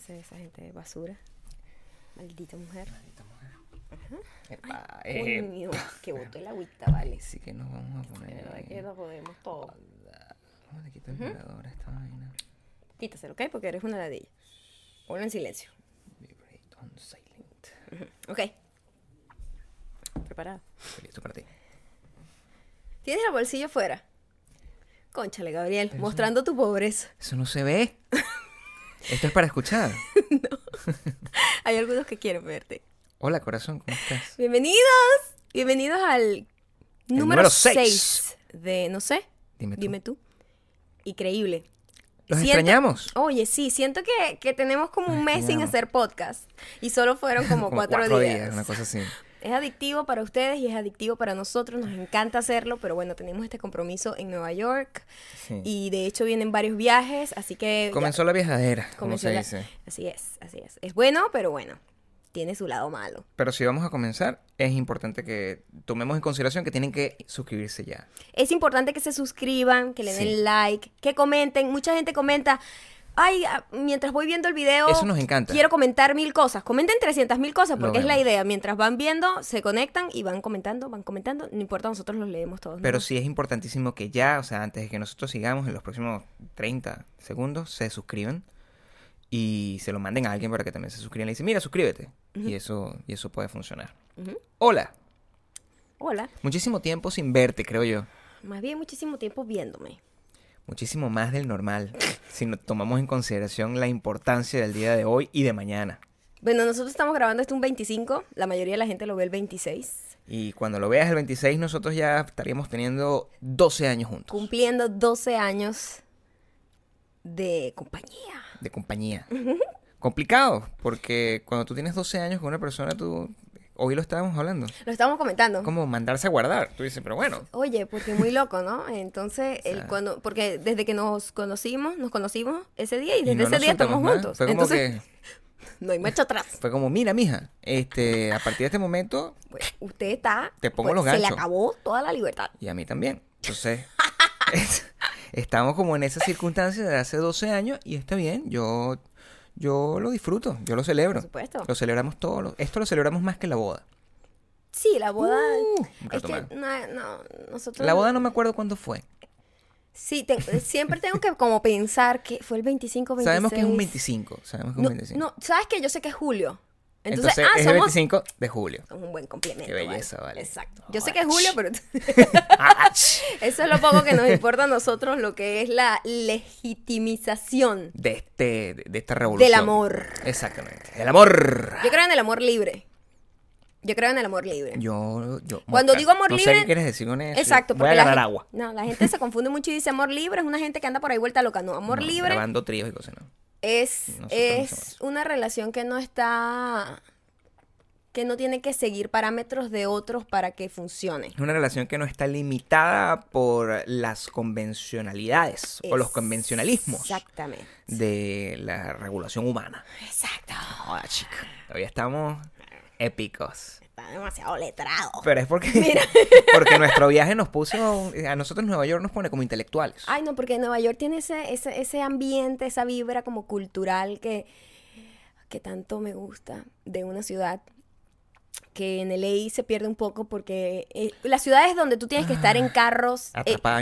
clase de esa gente de basura. Maldita mujer. Maldita mujer. Ay, Epa, eh, coño, que botó el agüita, vale. sí que nos vamos a De poner. verdad que lo podemos todo. ¿Cómo le quito el vibrador a esta vaina? Quítaselo, ¿ok? Porque eres una ladilla. Ponlo en silencio. Vibrate on silent. Ok. Preparado. Estoy listo para ti. ¿Tienes el bolsillo fuera? Conchale, Gabriel, Pero mostrando tu pobreza. Eso no se ve. Esto es para escuchar. Hay algunos que quieren verte. Hola, corazón, ¿cómo estás? Bienvenidos. Bienvenidos al número número 6 seis. de, no sé, Dime tú. dime tú. Increíble. ¿Los Siento- extrañamos? Oye, sí, siento que, que tenemos como un mes sin hacer podcast. Y solo fueron como, Como cuatro, días. una cosa así. Es adictivo para ustedes y es adictivo para nosotros. Nos encanta hacerlo, pero bueno, tenemos este compromiso en Nueva York. Sí. Y de hecho vienen varios viajes, así que... ya- Comenzó la viajadera, como se la- dice. Así es, así es. Es bueno, pero bueno, tiene su lado malo. Pero si vamos a comenzar, es importante que tomemos en consideración que tienen que suscribirse ya. Es importante que se suscriban, que le den Sí. like, que comenten. Mucha gente comenta, ay, ah, mientras voy viendo el video, Eso nos encanta. quiero comentar mil cosas. Comenten 300 mil cosas, porque es la idea. Mientras van viendo, se conectan y van comentando, van comentando. No importa, nosotros los leemos todos. ¿no? Pero sí es importantísimo que ya, o sea, antes de que nosotros sigamos, en los próximos 30 segundos, se suscriban y se lo manden a alguien para que también se suscriban. Le dicen, mira, suscríbete. Y eso y eso puede funcionar. Hola. Hola. Muchísimo tiempo sin verte, creo yo. Más bien muchísimo tiempo viéndome. Muchísimo más del normal, si no tomamos en consideración la importancia del día de hoy y de mañana. Bueno, nosotros estamos grabando esto un 25. La mayoría de la gente lo ve el 26. Y cuando lo veas el 26, nosotros ya estaríamos teniendo 12 años juntos. Cumpliendo 12 años de compañía. de compañía. Complicado, porque cuando tú tienes 12 años con una persona, tú... Hoy lo estábamos hablando. Lo estamos comentando. Como mandarse a guardar. Tú dices, pero bueno. Oye, porque muy loco, ¿no? Entonces, sea. cuando, porque desde que nos conocimos, nos conocimos ese día y y desde no ese día estamos más. juntos. Fue como Entonces, que... no hay marcha atrás. Fue como, mira, mija, este, a partir de este momento, Pues, usted está. Te pongo pues, los Se le ganchos. acabó toda la libertad. y a mí también. Entonces, es- estamos como en esa circunstancia de hace 12 años y está bien. Yo, yo lo disfruto, yo lo celebro. Por supuesto. Lo celebramos todo. lo- Esto lo celebramos más que la boda. Sí, la boda. Uh, es que, no, no, nosotros. La boda no me acuerdo cuándo fue. Sí, te- siempre tengo que como pensar que fue el 25, 26. Sabemos que es un 25. Sabemos que es No, un 25. no, ¿sabes qué? Yo sé que es julio. Entonces, Entonces, ah, es el somos 25 de julio. somos un buen complemento. Qué belleza, vale. Exacto. No, Yo sé que es julio, pero Ah, eso es lo poco que nos importa a nosotros, lo que es la legitimización de este de, esta revolución. del amor. Exactamente. El amor. Yo creo en el amor libre. Yo creo en el amor libre. Yo, yo Cuando digo amor no sé libre- qué quieres decir con eso. Exacto, Voy a agarrar agua. No, la gente se confunde mucho y dice amor libre es una gente que anda por ahí vuelta loca. No, amor No, libre Grabando tríos y cosas, ¿no? Es, Nosotros es una relación que no está que no tiene que seguir parámetros de otros para que funcione. Es una relación que no está limitada por las convencionalidades o los convencionalismos Exactamente. de la regulación humana. Exacto. Joda, chica. Todavía estamos épicos. Está demasiado letrado. Pero es porque, porque nuestro viaje nos puso, a nosotros Nueva York nos pone como intelectuales. Ay, no, porque Nueva York tiene ese, ese, ese ambiente, esa vibra como cultural que, que tanto me gusta de una ciudad que en LA se pierde un poco porque eh, las ciudades donde tú tienes que estar en carros, eh, Atrapada,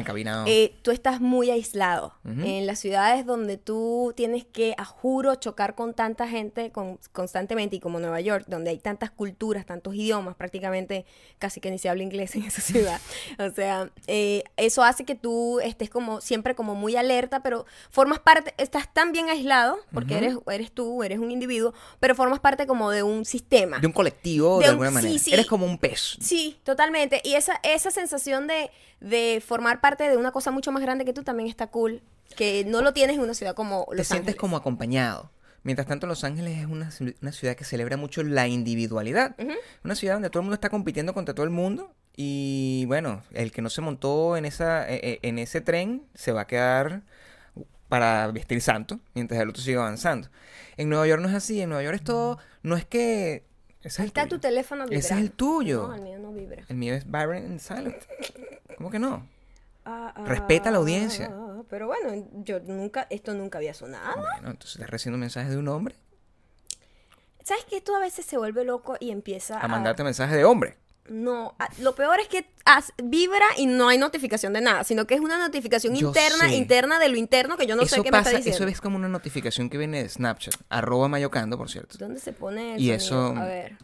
eh, tú estás muy aislado. En las ciudades donde tú tienes que, a juro, chocar con tanta gente con- constantemente, y como Nueva York, donde hay tantas culturas, tantos idiomas, prácticamente casi que ni se habla inglés en esa ciudad. O sea, eh, eso hace que tú estés como siempre como muy alerta, pero formas parte, estás tan bien aislado, porque eres tú, eres un individuo, pero formas parte como de un sistema. de un colectivo, de de, un- alguna sí, manera. sí. Eres como un pez. Sí, totalmente. Y esa, esa sensación de, de formar parte de una cosa mucho más grande que tú también está cool. Que no lo tienes en una ciudad como Los Te sientes como acompañado. Mientras tanto, Los Ángeles es una, una ciudad que celebra mucho la individualidad. Una ciudad donde todo el mundo está compitiendo contra todo el mundo. Y bueno, el que no se montó en, esa, e- e- en ese tren se va a quedar para vestir santo mientras el otro sigue avanzando. En Nueva York no es así. En Nueva York es todo. No es que. Ese es el está tuyo. tu teléfono Ese es vibrando. el tuyo. No, el mío no vibra. El mío es Byron and Silent. ¿Cómo que no? Ah, ah, Respeta a la audiencia. Pero bueno, yo nunca, esto nunca había sonado. Bueno, entonces estás recibiendo mensajes de un hombre ¿Sabes que esto a veces se vuelve loco y empieza a... A mandarte mensajes de hombre. No, a- lo peor es que vibra y no hay notificación de nada, sino que es una notificación Yo interna, sé. interna de lo interno que yo no sé qué me pasa, está diciendo. eso es como una notificación que viene de Snapchat, arroba mayocando, por cierto. ¿Dónde se pone el Y sonido? eso- A ver.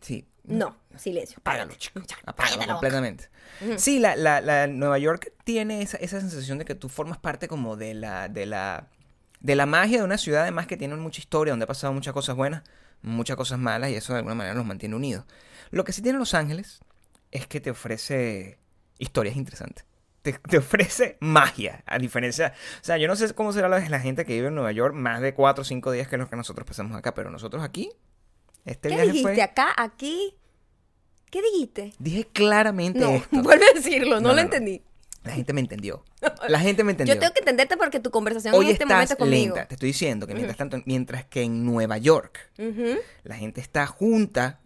Sí. No, silencio. Apágalo, chico. Apágalo completamente. Sí, la, la, la Nueva York tiene esa, esa sensación de que tú formas parte como de la, de la, de la magia de una ciudad, además que tiene mucha historia, donde ha pasado muchas cosas buenas, muchas cosas malas, y eso de alguna manera los mantiene unidos. Lo que sí tiene Los Ángeles es que te ofrece historias interesantes. Te, te ofrece magia, a diferencia... O sea, yo no sé cómo será la, la gente que vive en Nueva York más de cuatro o cinco días que los que nosotros pasamos acá, pero nosotros aquí, este ¿Qué viaje dijiste fue... acá, aquí? ¿Qué dijiste? Dije claramente No, esto. vuelve a decirlo, no, No, lo no, entendí. La gente me entendió. La gente me entendió. Yo tengo que entenderte porque tu conversación Hoy en este momento estás conmigo. lenta. Te estoy diciendo que mientras tanto, mientras que en Nueva York la gente está junta.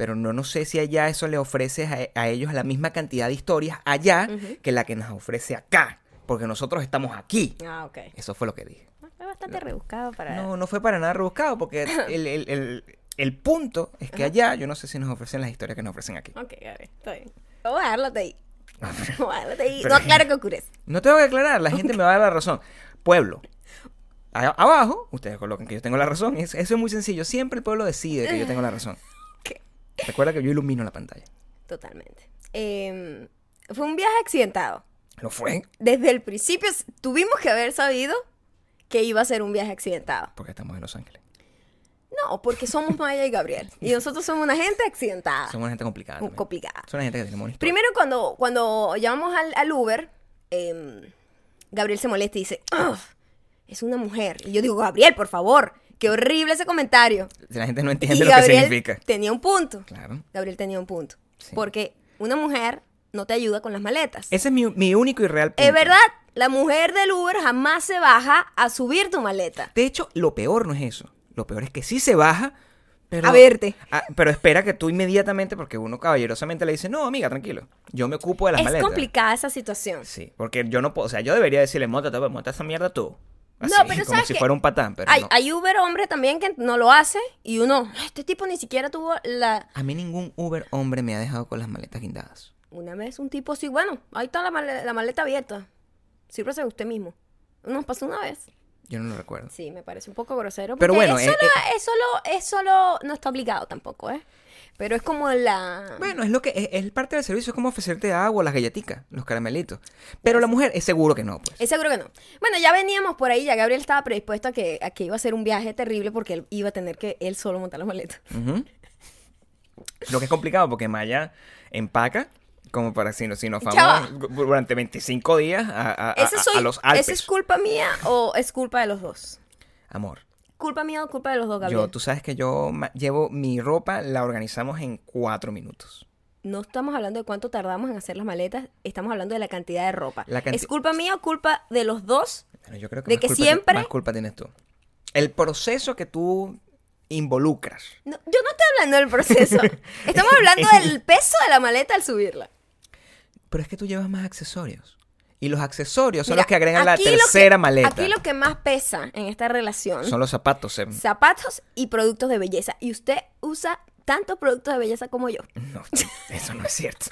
Pero no, no sé si allá eso le ofrece a, a ellos la misma cantidad de historias allá que la que nos ofrece acá. Porque nosotros estamos aquí. Ah, ok. Eso fue lo que dije. Es bastante rebuscado para... No, no fue para nada rebuscado, porque el, el- el- el punto es que allá yo no sé si nos ofrecen las historias que nos ofrecen aquí. Ok, a ver, está bien. Vamos a dejarlo ahí. Vamos a dejarlo ahí. Pero- No aclara que ocurre. No tengo que aclarar, la gente me va a dar la razón. Pueblo. Abajo, ustedes colocan que yo tengo la razón. Es- eso es muy sencillo. Siempre el pueblo decide que yo tengo la razón. Recuerda que yo ilumino la pantalla. Totalmente. Eh, fue un viaje accidentado. ¿Lo fue? Desde el principio tuvimos que haber sabido que iba a ser un viaje accidentado. Porque estamos en Los Ángeles. No, porque somos Maya y Gabriel. Y nosotros somos una gente accidentada. Somos una gente complicada. También. complicada. Son una gente que tenemos una. Primero, cuando, cuando llamamos al, al Uber, em, Gabriel se molesta y dice, "Ugh, es una mujer. Y yo digo, Gabriel, por favor, qué horrible ese comentario. La gente no entiende Y lo que significa. tenía un punto. Claro. Gabriel tenía un punto. Sí. Porque una mujer no te ayuda con las maletas. Ese es mi, mi único y real punto. Es verdad, la mujer del Uber jamás se baja a subir tu maleta. De hecho, lo peor no es eso. Lo peor es que sí se baja, pero... A verte. Pero espera que tú inmediatamente, porque uno caballerosamente le dice, no, amiga, tranquilo. Yo me ocupo de las Es maletas. complicada esa situación. Sí, porque yo no puedo, o sea, yo debería decirle, monta, monta esa mierda tú. Así, No, pero como ¿sabes si qué? fuera un patán, pero hay, no. hay Uber hombre también que no lo hace y uno, "Ay, este tipo ni siquiera tuvo la... A mí ningún Uber hombre me ha dejado con las maletas guindadas. Una vez un tipo sí, bueno, ahí está la, male- la maleta abierta. Sírvase usted mismo. Nos pasó una vez. Yo no lo recuerdo. Sí, me parece un poco grosero. Pero bueno, es eh, solo, eh. es solo, es solo, no está obligado tampoco, ¿eh? Pero es como la... Bueno, es lo que es, es parte del servicio, es como ofrecerte agua, las galletitas, los caramelitos. Pero la mujer es seguro que no, pues. Es seguro que no. Bueno, ya veníamos por ahí, ya Gabriel estaba predispuesto a que, a que iba a ser un viaje terrible porque él iba a tener que él solo montar las maletas. Lo que es complicado porque Maya empaca como para si, no- si nos vamos durante 25 días a, a- a- ¿Ese a- soy, a los Alpes. ¿Esa es culpa mía o es culpa de los dos? Amor, ¿Culpa mía o culpa de los dos, Gabriel? yo, tú sabes que yo llevo mi ropa, la organizamos en cuatro minutos. No estamos hablando de cuánto tardamos en hacer las maletas, estamos hablando de la cantidad de ropa. La canti- ¿Es culpa mía o culpa de los dos? Bueno, yo creo que De más que culpa siempre- más culpa tienes tú. El proceso que tú involucras. No, yo no estoy hablando del proceso. Estamos hablando del peso de la maleta al subirla. Pero es que tú llevas más accesorios. Y los accesorios son Mira, los que agregan la que- tercera maleta. Aquí lo que más pesa en esta relación Son los zapatos. em. zapatos y productos de belleza. Y usted usa tantos productos de belleza como yo. No, eso no es cierto.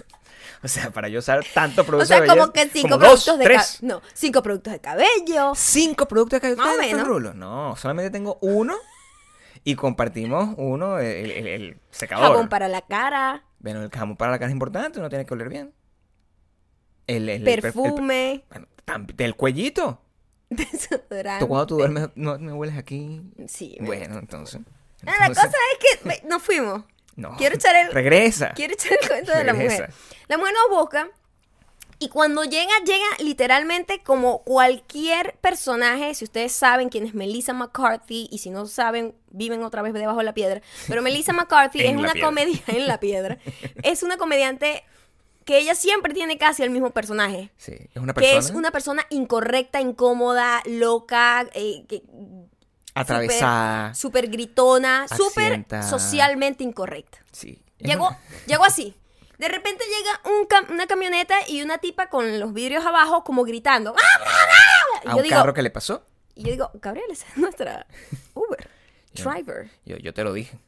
O sea, para yo usar tanto producto O sea, de belleza, como que cinco como productos dos, de tres. No, cinco productos de cabello. Cinco productos de cabello. Más o ¿Ustedes no menos. rulos? No, solamente tengo uno y compartimos uno, el, el- el secador. Jabón para la cara. Bueno, el jabón para la cara es importante, uno tiene que oler bien. El, el- el per- el- perfume. del cuellito. desodorante. Tú cuando tú duermes, no me hueles aquí. Sí. me- Bueno, entonces. Ah, la cosa es que ve, nos fuimos. no. Quiero echar el, Regresa. quiero echar el cuento de la mujer. La mujer nos busca y cuando llega, llega literalmente como cualquier personaje. Si ustedes saben quién es Melissa McCarthy y si no saben, viven otra vez debajo de la piedra. Pero Melissa McCarthy es una piedra. comedia en la piedra. Es una comediante que ella siempre tiene casi el mismo personaje. Sí, es una Que persona es una persona incorrecta, incómoda, loca, eh, que- atravesada. súper gritona, súper socialmente incorrecta. Sí. Llegó, una- llegó así. De repente llega un cam- una camioneta y una tipa con los vidrios abajo como gritando. ¡Ah, a un digo, carro que le pasó. y yo digo, Gabriel, esa es nuestra Uber. Driver. Yo, yo te lo dije.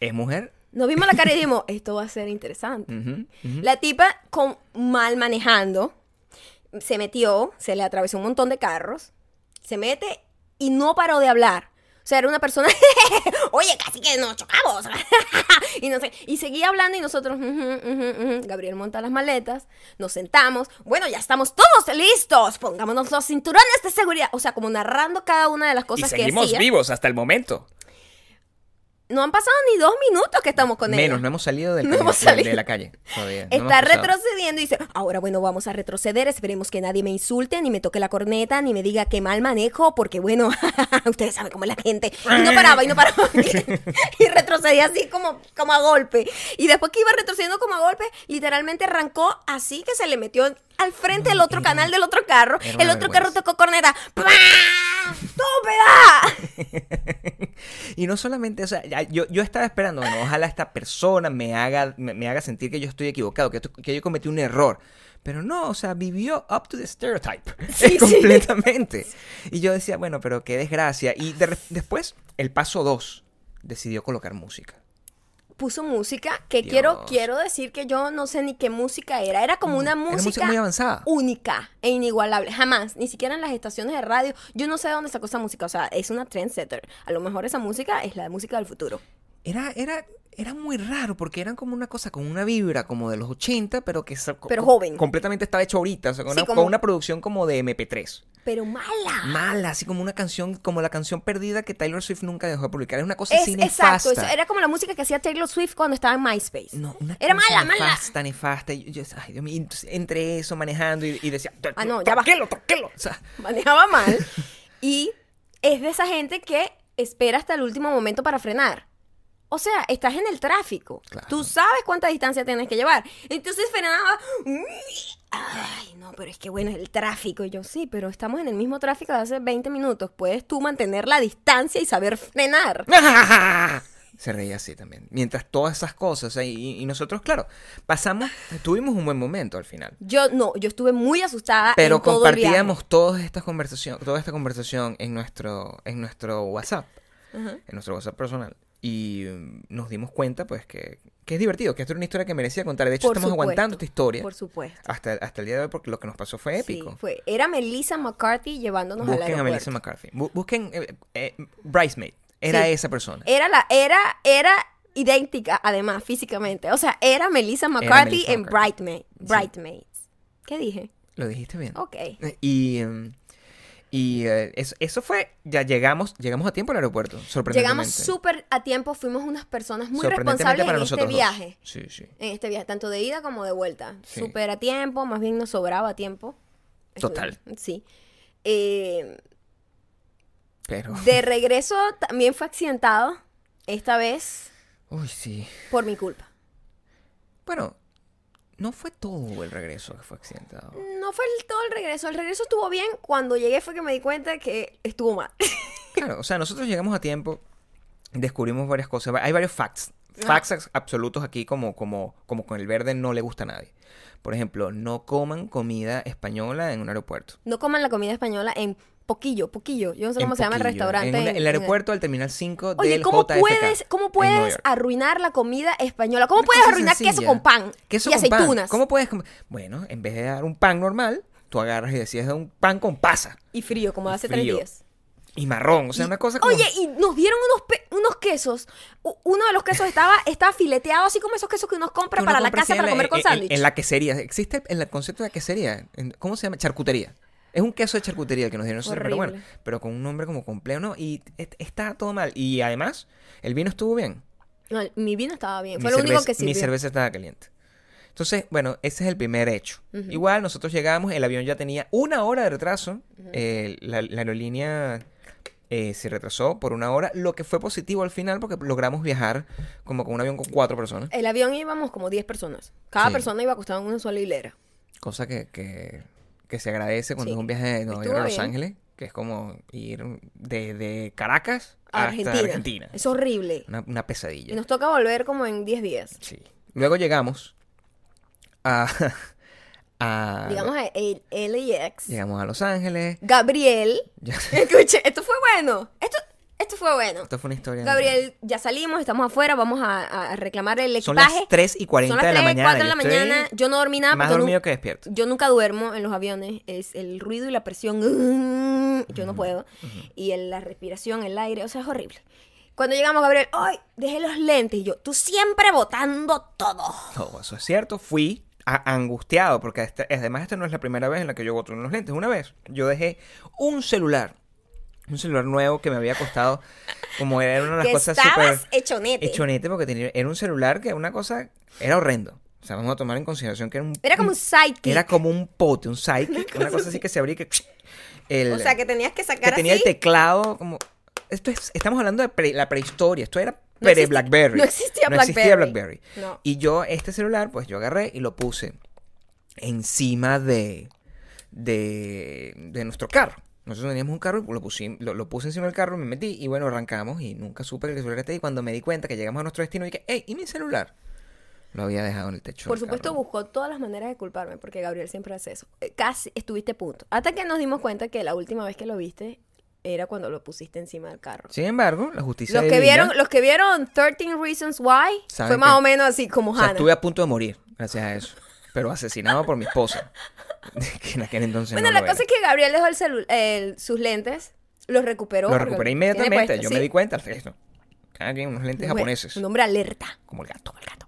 ¿Es mujer? Nos vimos la cara y dijimos, esto va a ser interesante. La tipa con mal manejando se metió, se le atravesó un montón de carros, se mete y no paró de hablar. O sea, era una persona, oye, casi que nos chocamos. y, no sé, y seguía hablando y nosotros. Gabriel monta las maletas, nos sentamos, bueno, ya estamos todos listos, pongámonos los cinturones de seguridad. O sea, como narrando cada una de las Y cosas que seguimos hacía. vivos hasta el momento. No han pasado ni dos minutos que estamos con ella. Menos, no hemos salido del No calle- hemos salido. de la calle todavía. Está retrocediendo y dice, ahora bueno, vamos a retroceder, esperemos que nadie me insulte, ni me toque la corneta, ni me diga que mal manejo, porque bueno, ustedes saben cómo es la gente. Y no paraba, y no paraba. y retrocedía así como, como a golpe. Y después que iba retrocediendo como a golpe, literalmente arrancó así que se le metió al frente del otro canal del otro carro. era El otro carro tocó corneta. ¡Estúpida! Y no solamente, o sea, yo, yo estaba esperando, bueno, ojalá esta persona me haga, me, me haga sentir que yo estoy equivocado, que, que yo cometí un error. Pero no, o sea, vivió up to the stereotype. Sí, sí. completamente. Y yo decía, bueno, pero qué desgracia. Y de después, el paso 2, decidió colocar música. Puso música que Dios. quiero, quiero decir que yo no sé ni qué música era. Era como una Era música, música muy avanzada. única e inigualable. Jamás, ni siquiera en las estaciones de radio. Yo no sé de dónde sacó esa música. O sea, es una trendsetter. A lo mejor esa música es la música del futuro. Era, era, era muy raro porque eran como una cosa con una vibra como de los 80, pero que Pero joven. completamente estaba hecho ahorita, o sea, con, Sí, una, como- con una producción como de MP3. Pero mala. Mala, así como una canción, como la canción perdida que Taylor Swift nunca dejó de publicar. Es una cosa Es, así exacto, nefasta. eso era como la música que hacía Taylor Swift cuando estaba en MySpace. No, una era cosa mala, mala. nefasta, nefasta. Y yo, ay, Dios mío, entre eso, manejando y, y decía, Ah, no, ya va. toquelo, toquelo. O sea, Manejaba mal. y es de esa gente que espera hasta el último momento para frenar. O sea, estás en el tráfico. Claro. Tú sabes cuánta distancia tienes que llevar. Entonces frenaba. Ay, no, pero es que bueno, es el tráfico. Y yo, sí, pero estamos en el mismo tráfico de hace 20 minutos. Puedes tú mantener la distancia y saber frenar. Se reía así también. Mientras todas esas cosas, y, y nosotros, claro, pasamos, tuvimos un buen momento al final. Yo no, yo estuve muy asustada. Pero en todo compartíamos todas estas conversación, toda esta conversación en nuestro, en nuestro WhatsApp, en nuestro WhatsApp personal. Y mm, nos dimos cuenta, pues, que, que es divertido, que esto era una historia que merecía contar. De hecho, Por estamos supuesto, aguantando esta historia Por supuesto. hasta, hasta el día de hoy porque lo que nos pasó fue épico. Sí, fue. Era Melissa McCarthy llevándonos al Busquen a aeropuerto. Melissa McCarthy. Bu- busquen eh, eh, Bridesmaid. Era Sí. esa persona. Era la, era, era idéntica, además, físicamente. O sea, era Melissa McCarthy Melissa en. Bridesmaid, Bridesmaids. ¿Qué dije? Lo dijiste bien. Ok. Y, em, y eh, eso, eso fue, ya llegamos, llegamos a tiempo al aeropuerto, sorprendentemente. Llegamos súper a tiempo, fuimos unas personas muy responsables para en este dos. viaje. Sí, sí. En este viaje, tanto de ida como de vuelta. Sí. Súper a tiempo, más bien nos sobraba tiempo. Total. Sí. Eh, Pero. de regreso también fue accidentado, esta vez Uy, sí. por mi culpa. Bueno, no fue todo el regreso que fue accidentado. No fue el- todo el regreso. El regreso estuvo bien. Cuando llegué fue que me di cuenta que estuvo mal. Claro, o sea, nosotros llegamos a tiempo, descubrimos varias cosas. Hay varios facts. Facts absolutos aquí, como, como, como con el verde no le gusta a nadie. Por ejemplo, no coman comida española en un aeropuerto. No coman la comida española en Poquillo, Poquillo. Yo no sé En cómo se llama el restaurante. En, una- en- el aeropuerto del Terminal 5 Oye, del ¿cómo JFK, puedes, ¿cómo puedes arruinar la comida española? ¿Cómo Una puedes arruinar queso sencilla. con pan Queso y con pan. aceitunas? ¿Cómo puedes? Bueno, en vez de dar un pan normal, tú agarras y decides dar un pan con pasa Y frío, como Y hace tres frío. días. Y marrón. O sea, Y- una cosa como... Oye, y nos dieron unos, pe- unos quesos. Uno de los quesos estaba, estaba fileteado, así como esos quesos que uno compra que uno para la casa para la- comer con en- sándwich. En la quesería. Existe el concepto de quesería. En- ¿Cómo se llama? Charcutería. Es un queso de charcutería el que nos dieron nosotros, pero bueno, pero con un nombre como complejo, ¿no? Y est- está todo mal. Y además, el vino estuvo bien. No, mi vino estaba bien. Mi Fue lo único que sirvió. Mi cerveza estaba caliente. Entonces, bueno, ese es el primer hecho. Igual nosotros llegamos, el avión ya tenía una hora de retraso. eh, la, la aerolínea eh, se retrasó por una hora, lo que fue positivo al final porque logramos viajar como con un avión con cuatro personas. El avión íbamos como 10 personas. Cada Sí. persona iba acostada en una sola hilera. Cosa que, que, que se agradece cuando Sí. es un viaje de Nueva York a Los bien. Ángeles, que es como ir de, de Caracas hasta Argentina. Argentina. Es horrible. Una, una Y pesadilla. nos toca volver como en 10 días. Sí. Luego llegamos a... a Digamos a LAX. Llegamos a Los Ángeles. Gabriel. Escuche, esto fue bueno. Esto, Esto fue bueno. Esto fue una historia. Gabriel, ya salimos, estamos afuera, vamos a, a reclamar el Son equipaje. las 3 y 40 Son las de la 3, mañana. 4 de la estoy mañana. Yo no dormí nada Más dormido que despierto. yo nunca duermo en los aviones. Es el ruido y la presión. Yo no puedo. Y el- la respiración, el aire, o sea, es horrible. Cuando llegamos, Gabriel, ¡ay! Dejé los lentes. Y yo, tú siempre botando todo. Todo eso es cierto. Fui angustiado porque este- además esta no es la primera vez en la que yo boto unos lentes. Una vez yo dejé un celular. Un celular nuevo que me había costado como era una de las Que cosas súper hechonete. hechonete porque tenía, era un celular que una cosa era horrendo. O sea, vamos a tomar en consideración que era un Era como un sidekick. era como un pote, un sidekick, una cosa así que se abría y que el, o sea, que tenías que que sacar tenía así. el teclado como esto es estamos hablando de pre- la prehistoria, esto era No existía- BlackBerry. no existía No existía BlackBerry. BlackBerry. No. Y yo este celular pues yo agarré y lo puse encima de de, de nuestro carro. Nosotros teníamos un carro, lo, lo, lo puse encima del carro, me metí y bueno, arrancamos y nunca supe que el celular estaba ahí. Cuando me di cuenta que llegamos a nuestro destino, dije, hey, ¿y mi celular? Lo había dejado en el techo. Por supuesto, carro. buscó todas las maneras de culparme, porque Gabriel siempre hace eso. Eh, Casi estuviste a punto. Hasta que nos dimos cuenta que la última vez que lo viste era cuando lo pusiste encima del carro. Sin embargo, la justicia Los que, divina- vieron, los que vieron 13 Reasons Why fue más que- o menos así como O sea, Hannah. estuve a punto de morir gracias a eso. Pero asesinado por mi esposa. que en aquel entonces Bueno, no la lo cosa era. es que Gabriel dejó el el- sus lentes, los recuperó. Lo porque recuperé inmediatamente. Yo ¿sí? me di cuenta de esto. Cada quien unos lentes Bueno, japoneses. Un hombre alerta. Como el gato, el gato.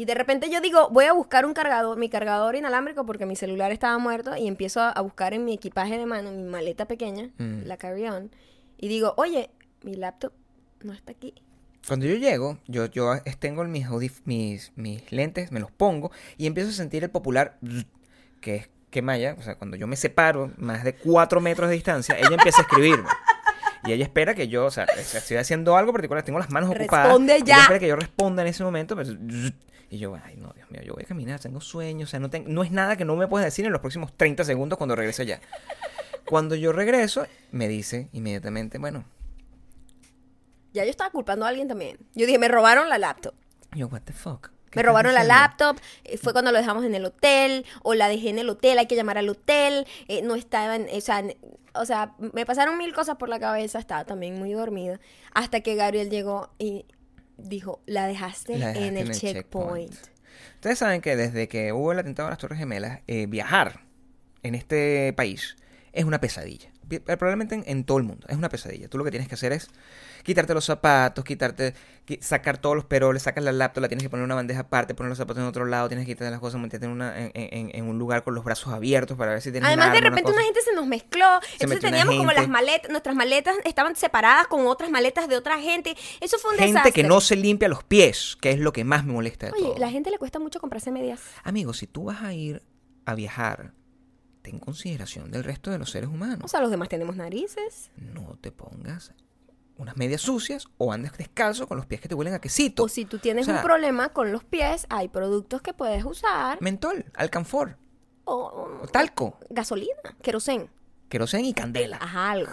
Y de repente yo digo, voy a buscar un cargador, mi cargador inalámbrico porque mi celular estaba muerto y empiezo a, buscar en mi equipaje de mano, mi maleta pequeña, Mm. la carry-on, y digo, oye, mi laptop no está aquí. Cuando yo llego, yo, yo tengo mis, mis, mis lentes, me los pongo y empiezo a sentir el popular que es que Maya, o sea, cuando yo me separo más de cuatro metros de distancia, ella empieza a escribirme. Y ella espera que yo, o sea, estoy haciendo algo particular, tengo las manos ocupadas. Responde ya. Ella espera que yo responda en ese momento. pues, bzz, y yo, ay, no, Dios mío, yo voy a caminar, tengo sueños, o sea, no, tengo- no es nada que no me puedas decir en los próximos 30 segundos cuando regrese allá. Cuando yo regreso, me dice inmediatamente, bueno, Ya yo estaba culpando a alguien también. Yo dije, me robaron la laptop. yo, what the fuck. ¿Qué Me robaron la laptop, eh, fue cuando lo dejamos en el hotel, o la dejé en el hotel, hay que llamar al hotel, eh, no estaba en, o sea, en- o sea, me pasaron mil cosas por la cabeza, estaba también muy dormida, hasta que Gabriel llegó y dijo, la dejaste, La dejaste en el checkpoint. Ustedes saben que desde que hubo el atentado a las Torres Gemelas, eh, viajar en este país es una pesadilla. Eh, Probablemente en, en todo el mundo es una pesadilla. Tú lo que tienes que hacer es quitarte los zapatos, quitarte, qui- sacar todos los peroles, sacas la laptop, la tienes que poner en una bandeja aparte, poner los zapatos en otro lado, tienes que quitarte las cosas, meterte en, una, en, en- en un lugar con los brazos abiertos para ver si tienes Además, de repente una gente se nos mezcló. Entonces teníamos como gente. las maletas, nuestras maletas estaban separadas con otras maletas de otra gente. Eso fue un Gente desastre. que no se limpia los pies, que es lo que más me molesta de Oye, todo. la gente le cuesta mucho comprarse medias. Amigo, si tú vas a ir a viajar, ten consideración del resto de los seres humanos. O sea, los demás tenemos narices. no te pongas unas medias sucias o andes descalzo con los pies que te huelen a quesito. O si tú tienes O sea, un problema con los pies, hay productos que puedes usar. Mentol, alcanfor, O, o talco, gasolina, querosén. querosén y candela. Ajá, algo.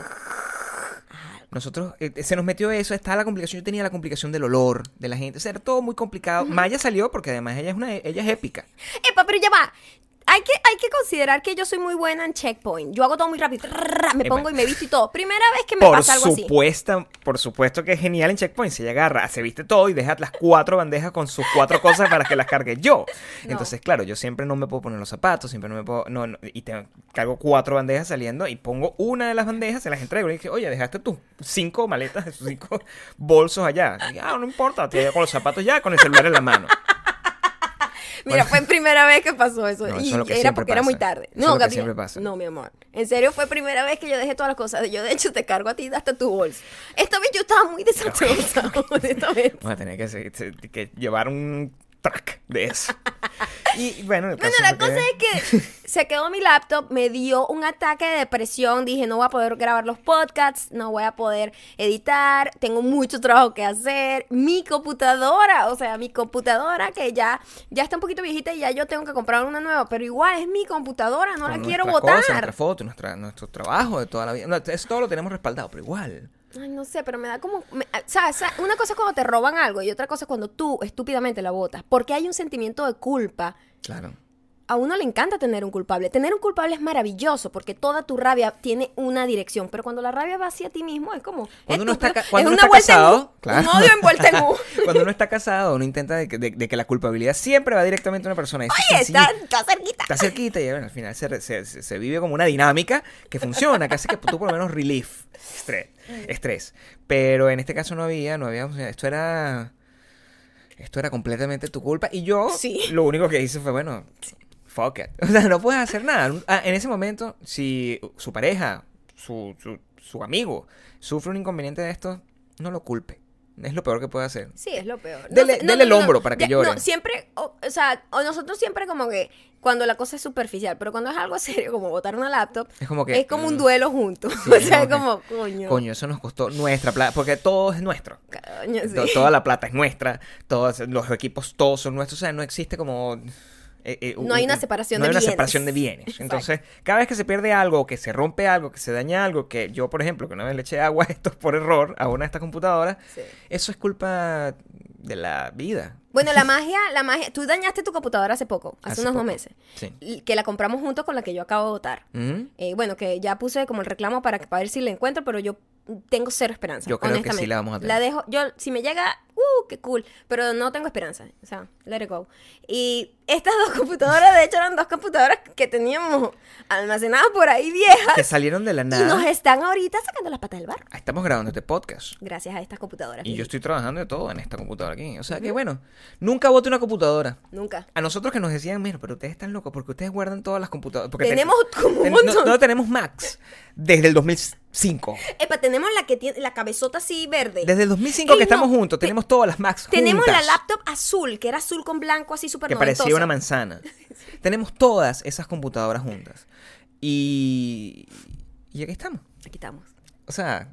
Nosotros, eh, se nos metió eso, está la complicación, yo tenía la complicación del olor de la gente, o sea, era todo muy complicado. Maya salió porque además ella es una, ella es épica. Epa, pero ya va. Hay que, hay que considerar que yo soy muy buena en checkpoint. Yo hago todo muy rápido. Me pongo y me visto y todo. Primera vez que me Por pasa algo así. por supuesto que es genial en Checkpoint. Se agarra, se viste todo y deja las cuatro bandejas con sus cuatro cosas para que las cargue yo. No. Entonces, claro, yo siempre no me puedo poner los zapatos, siempre no me puedo. No, no, y te cargo cuatro bandejas saliendo y pongo una de las bandejas, se las entrego y dije, oye, dejaste tus cinco maletas, tus cinco bolsos allá. Y, ah, no importa, te con los zapatos ya, con el celular en la mano. Mira, fue primera vez que pasó eso. No, eso y es que era porque era muy tarde. Eso es No, Gabriel. siempre pasa. No, mi amor. En serio, fue primera vez que yo dejé todas las cosas. Yo, de hecho, te cargo a ti hasta tu bolso. Esta vez yo estaba muy desastrosa, honestamente. Vamos a tener que, que llevar un track de eso. Y bueno, el Bueno, caso la cosa es que se quedó mi laptop, me dio un ataque de depresión, dije no voy a poder grabar los podcasts, no voy a poder editar, tengo mucho trabajo que hacer, mi computadora, o sea, mi computadora que ya, ya está un poquito viejita y ya yo tengo que comprar una nueva, pero igual es mi computadora, no la quiero botar. cosas, nuestra foto, nuestra, nuestro trabajo de toda la vida. No, eso todo lo tenemos respaldado, pero igual. Ay, no sé, pero me da como... me- o sea, o sea, una cosa es cuando te roban algo y otra cosa es cuando tú estúpidamente la botas. Porque hay un sentimiento de culpa Claro. A uno le encanta tener un culpable. Tener un culpable es maravilloso porque toda tu rabia tiene una dirección, pero cuando la rabia va hacia ti mismo es como Cuando uno está, cuando es uno una está vuelta en casado, U, claro. un odio envuelta en U. cuando uno está casado, uno intenta de que, de- de que la culpabilidad siempre va directamente a una persona. Eso es Oye, está, está cerquita. Está cerquita y bueno, al final se, se- se- se vive como una dinámica que funciona, que hace que tú por lo menos relief, estrés, estrés. Pero en este caso no había, no había, esto era, esto era completamente tu culpa y yo Sí. lo único que hice fue, bueno, fuck it. O sea, no puedes hacer nada. Ah, En ese momento, si su pareja, su, su, su amigo sufre un inconveniente de esto, no lo culpe. Es lo peor que puede hacer. Sí, es lo peor. Dele- dele el hombro para que Ya- llore. No, siempre, o, o sea, o nosotros siempre como que cuando la cosa es superficial, pero cuando es algo serio, como botar una laptop, Es como que, es como un mm, duelo juntos. Sí, o sea, es como coño. Coño, eso nos costó nuestra plata, porque todo es nuestro. coño, sí. To- Toda la plata es nuestra, todos los equipos, todos son nuestros, o sea, no existe como... eh, eh, No hay un- una un- separación no de hay una bienes. separación de bienes. Exacto. Entonces, cada vez que se pierde algo, que se rompe algo, que se daña algo, que yo, por ejemplo, que una vez le eché agua a esto por error a una de estas computadoras, Sí. eso es culpa de la vida. Bueno, la magia, la magia, tú dañaste tu computadora hace poco, hace, Hace unos dos meses, Sí. que la compramos junto con la que yo acabo de votar. Eh, bueno, que ya puse como el reclamo para, que- para ver si la encuentro, pero yo tengo cero esperanza. Yo creo que sí la vamos a tener. La dejo, yo, si me llega, uh, qué cool, pero no tengo esperanza. O sea, let it go. Y estas dos computadoras, de hecho, eran dos computadoras que teníamos almacenadas por ahí viejas. Que salieron de la Y nada. nos están ahorita sacando las patas del barro. Estamos grabando este podcast. Gracias a estas computadoras. Y yo estoy trabajando de todo en esta computadora aquí. O sea que bueno, nunca vote una computadora. Nunca. A nosotros que nos decían, mira, pero ustedes están locos porque ustedes guardan todas las computadoras. Porque Tenemos como un montón. no, no tenemos Macs desde el 2005. Epa, tenemos la que tiene la cabezota así verde. Desde el 2005 Ey, que no, estamos juntos, te- tenemos todas las Macs Tenemos la laptop azul, que era azul con blanco, así súper que parecía noventosa. una manzana. tenemos todas esas computadoras juntas. Y, y aquí estamos. Aquí estamos. O sea,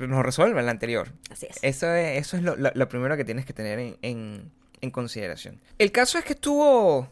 nos resuelve la anterior. Así es. Eso es, eso es lo, lo- lo primero que tienes que tener en, en- en consideración. El caso es que estuvo.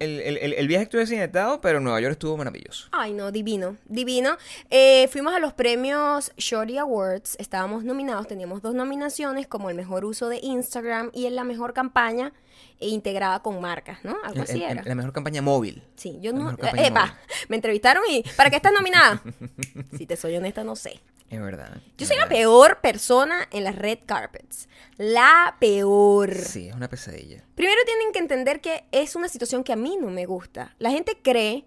El, el- el- el viaje estuvo accidentado, pero Nueva York estuvo maravilloso. Ay, no, divino, divino. Eh, fuimos a los premios Shorty Awards, estábamos nominados, teníamos dos nominaciones como el mejor uso de Instagram y en la mejor campaña e integrada con marcas, ¿no? Algo así el- era. la mejor campaña móvil. Sí, yo no... Epa, móvil. me entrevistaron y ¿para qué estás nominada? si te soy honesta, no sé. Es verdad. Yo es soy la peor persona en las red carpets. La peor. Sí, es una pesadilla. Primero tienen que entender que es una situación que a mí no me gusta. La gente cree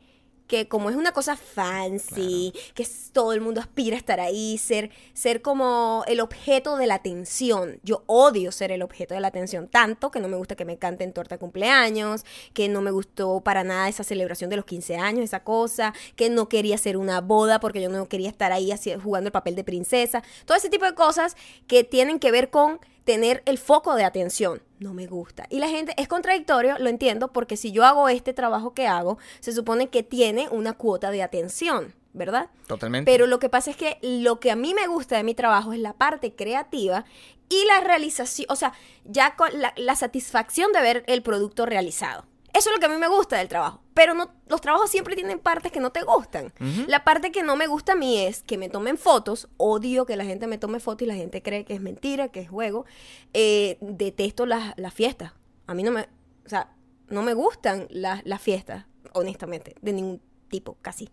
que como es una cosa fancy, que todo el mundo aspira a estar ahí, ser, ser como el objeto de la atención. Yo odio ser el objeto de la atención, tanto que no me gusta que me canten torta de cumpleaños, que no me gustó para nada esa celebración de los 15 años, esa cosa, que no quería hacer una boda porque yo no quería estar ahí así, jugando el papel de princesa. Todo ese tipo de cosas que tienen que ver con tener el foco de atención. No me gusta. Y la gente es contradictorio, lo entiendo, porque si yo hago este trabajo que hago, se supone que tiene una cuota de atención, ¿verdad? Totalmente. Pero lo que pasa es que lo que a mí me gusta de mi trabajo es la parte creativa y la realización, o sea, ya con la, la satisfacción de ver el producto realizado. Eso es lo que a mí me gusta del trabajo. Pero no, los trabajos siempre tienen partes que no te gustan. La parte que no me gusta a mí es que me tomen fotos. Odio que la gente me tome fotos y la gente cree que es mentira, que es juego. Eh, detesto las, las fiestas. A mí no me... O sea, no me gustan las, las fiestas, honestamente, de ningún tipo, casi.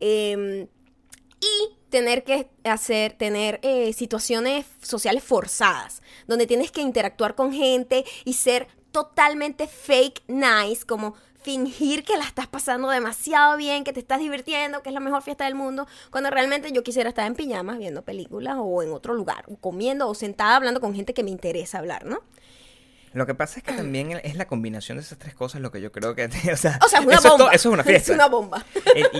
Eh, y tener que hacer, tener eh, situaciones sociales forzadas, donde tienes que interactuar con gente y ser totalmente fake nice, como fingir que la estás pasando demasiado bien, que te estás divirtiendo, que es la mejor fiesta del mundo, cuando realmente yo quisiera estar en pijamas viendo películas o en otro lugar, o comiendo o sentada hablando con gente que me interesa hablar, ¿no? Lo que pasa es que también es la combinación de esas tres cosas lo que yo creo que... O sea, O sea, es una eso, bomba. to- eso es una fiesta. Es una bomba. Eh, y,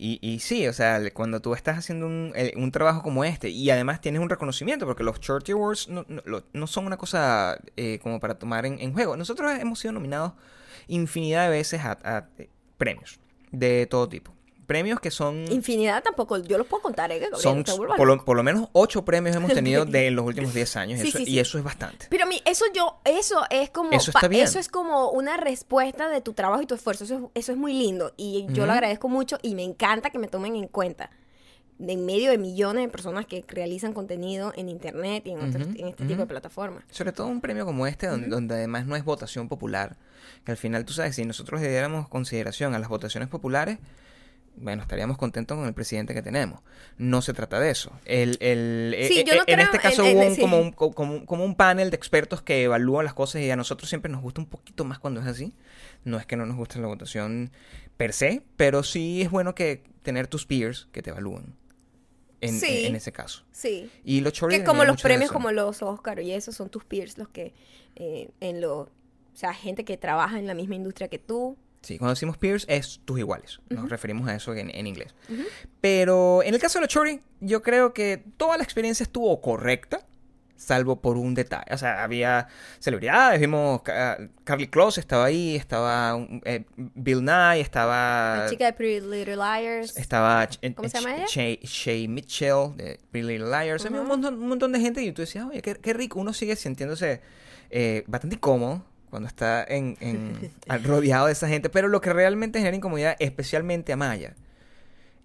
y- y- y sí, o sea, cuando tú estás haciendo un, un trabajo como este y además tienes un reconocimiento, porque los Shorty Awards no, no son una cosa eh, como para tomar en, en juego. Nosotros hemos sido nominados infinidad de veces a, a, eh, premios de todo tipo. Premios que son... Infinidad tampoco, yo los puedo contar, ¿eh? Gabriel, son por, lo, por lo menos ocho premios hemos tenido de los últimos 10 años. Sí, eso- sí, Y eso es bastante. Pero a mí, eso yo, eso es como, Eso está bien. eso es como una respuesta de tu trabajo y tu esfuerzo. Eso es, eso es muy lindo y yo lo agradezco mucho y me encanta que me tomen en cuenta. en medio de millones de personas que realizan contenido en internet y en, otros- Ujú, en este tipo de plataformas. Sobre todo un premio como este, donde, donde además no es votación popular. Que al final, tú sabes, si nosotros le diéramos consideración a las votaciones populares, bueno, estaríamos contentos con el presidente que tenemos. No se trata de eso. El, el, Sí, no eh, en este caso hubo un- sí. como, un, co- como, un- como un panel de expertos que evalúan las cosas y a nosotros siempre nos gusta un poquito más cuando es así. No es que no nos guste la votación per se, pero sí es bueno que tener tus peers que te evalúen. En, en- Sí. en ese caso. Sí. Y los Que como los premios como los Oscar y eso son tus peers los que eh, en lo... O sea, gente que trabaja en la misma industria que tú. Sí, cuando decimos peers es tus iguales. Nos referimos a eso en, en inglés. Pero en el caso de los Chori, yo creo que toda la experiencia estuvo correcta, salvo por un detalle. O sea, había celebridades, vimos Carly Close estaba ahí, estaba um, eh, Bill Nye, estaba... La chica de Pretty Little Liars. Estaba eh, ¿Cómo se llama ella? Shay, Shay Mitchell de Pretty Little Liars. Había un, montón, un montón de gente y tú decías, oye, qué, qué rico. Uno sigue sintiéndose eh, bastante incómodo cuando está en, rodeado de esa gente. Pero lo que realmente genera incomodidad, especialmente a Maya,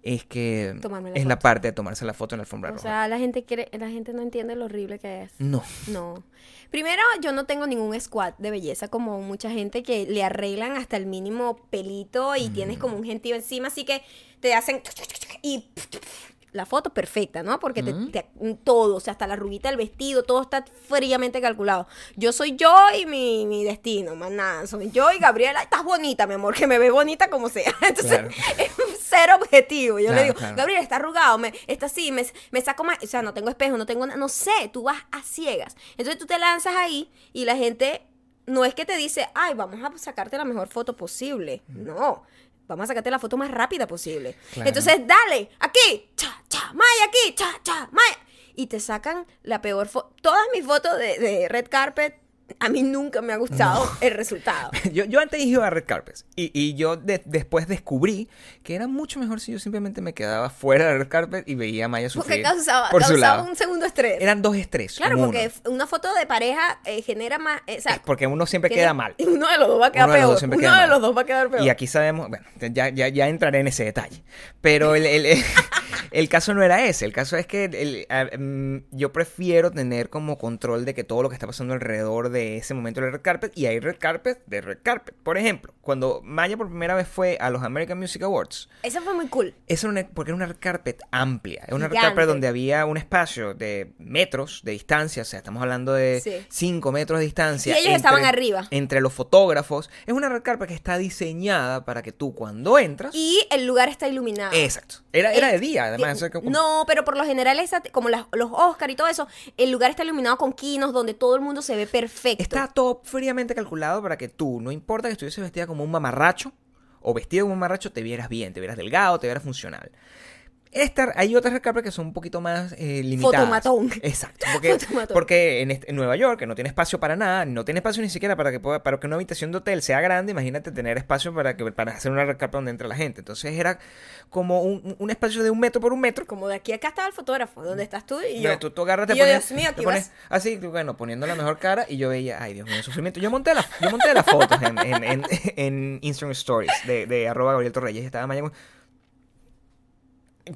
es que la es la parte de tomarse la foto en la alfombra O roja. sea, la gente quiere, la gente no entiende lo horrible que es. no. No. Primero, yo no tengo ningún squad de belleza como mucha gente que le arreglan hasta el mínimo pelito y tienes como un gentío encima, así que te hacen y la foto perfecta, ¿no? Porque te- te- todo, o sea, hasta la ruguita del vestido, todo está fríamente calculado. Yo soy yo y mi, mi destino, más nada. Soy yo y Gabriela, estás bonita, mi amor, que me ve bonita como sea. Entonces, Claro. es un cero objetivo. Yo Claro, le digo, claro. Gabriela, está arrugado, me, está así, me, me saco más, o sea, no tengo espejo, no tengo nada, no sé, tú vas a ciegas. Entonces tú te lanzas ahí y la gente no es que te dice, ay, vamos a sacarte la mejor foto posible. No, vamos a sacarte la foto más rápida posible. Claro. Entonces, dale, aquí, cha, cha, Maya, aquí, cha, cha, Maya. Y te sacan la peor foto. Todas mis fotos de, de red carpet, a mí nunca me ha gustado el resultado. Yo, yo antes iba a Red Carpets y, y yo de- después descubrí que era mucho mejor si yo simplemente me quedaba fuera de Red Carpet y veía a Maya Porque sufrir causaba, por su causaba lado. un segundo estrés. Eran dos estrés. Claro, uno. porque una foto de pareja eh, genera más. eh, o sea, Es porque uno siempre queda mal. Uno de los dos va a quedar Uno peor. Uno queda de los dos va a quedar peor. Y aquí sabemos, bueno, ya, ya, ya entraré en ese detalle. Pero el, el- el- el caso no era ese. El caso es que el- mm, yo prefiero tener como control de que todo lo que está pasando alrededor de ese momento del red carpet. Y hay red carpet de red carpet. Por ejemplo, cuando Maya por primera vez fue a los American Music Awards, Eso fue muy cool. Eso era una, porque era una red carpet amplia. Era una red carpet donde había un espacio de metros de distancia. O sea, estamos hablando de Sí. 5 metros de distancia. Y ellos estaban arriba. Entre los fotógrafos. Es una red carpet que está diseñada para que tú cuando entras... Y el lugar está iluminado. Exacto. Era, era Eh, de día, además. es como- No, pero por lo general, esa- como las- los Oscar y todo eso, el lugar está iluminado con quinos donde todo el mundo se ve perfecto. Está todo fríamente calculado para que tú, no importa que estuvieses vestida como un mamarracho o vestido como un mamarracho, te vieras bien, te vieras delgado, te vieras funcional. Esta, hay otras red carpet que son un poquito más eh, limitadas. Fotomatón. Exacto. Porque, Fotomatón. porque en, este- en Nueva York, que no tiene espacio para nada, no tiene espacio ni siquiera para que, pueda, para que una habitación de hotel sea grande, imagínate tener espacio para, que, para hacer una red carpet donde entra la gente. Entonces era como un, un espacio de un metro por un metro. Como de aquí a acá estaba el fotógrafo, donde estás tú y yo. Tú, tú agarras, te Y yo, pones, Dios mío, te pones así, bueno, poniendo la mejor cara y yo veía, ay Dios mío, sufrimiento. Yo monté, la, yo monté las fotos en, en, en, en Instagram Stories de, de arroba Gabriel Torreyes. Estaba como-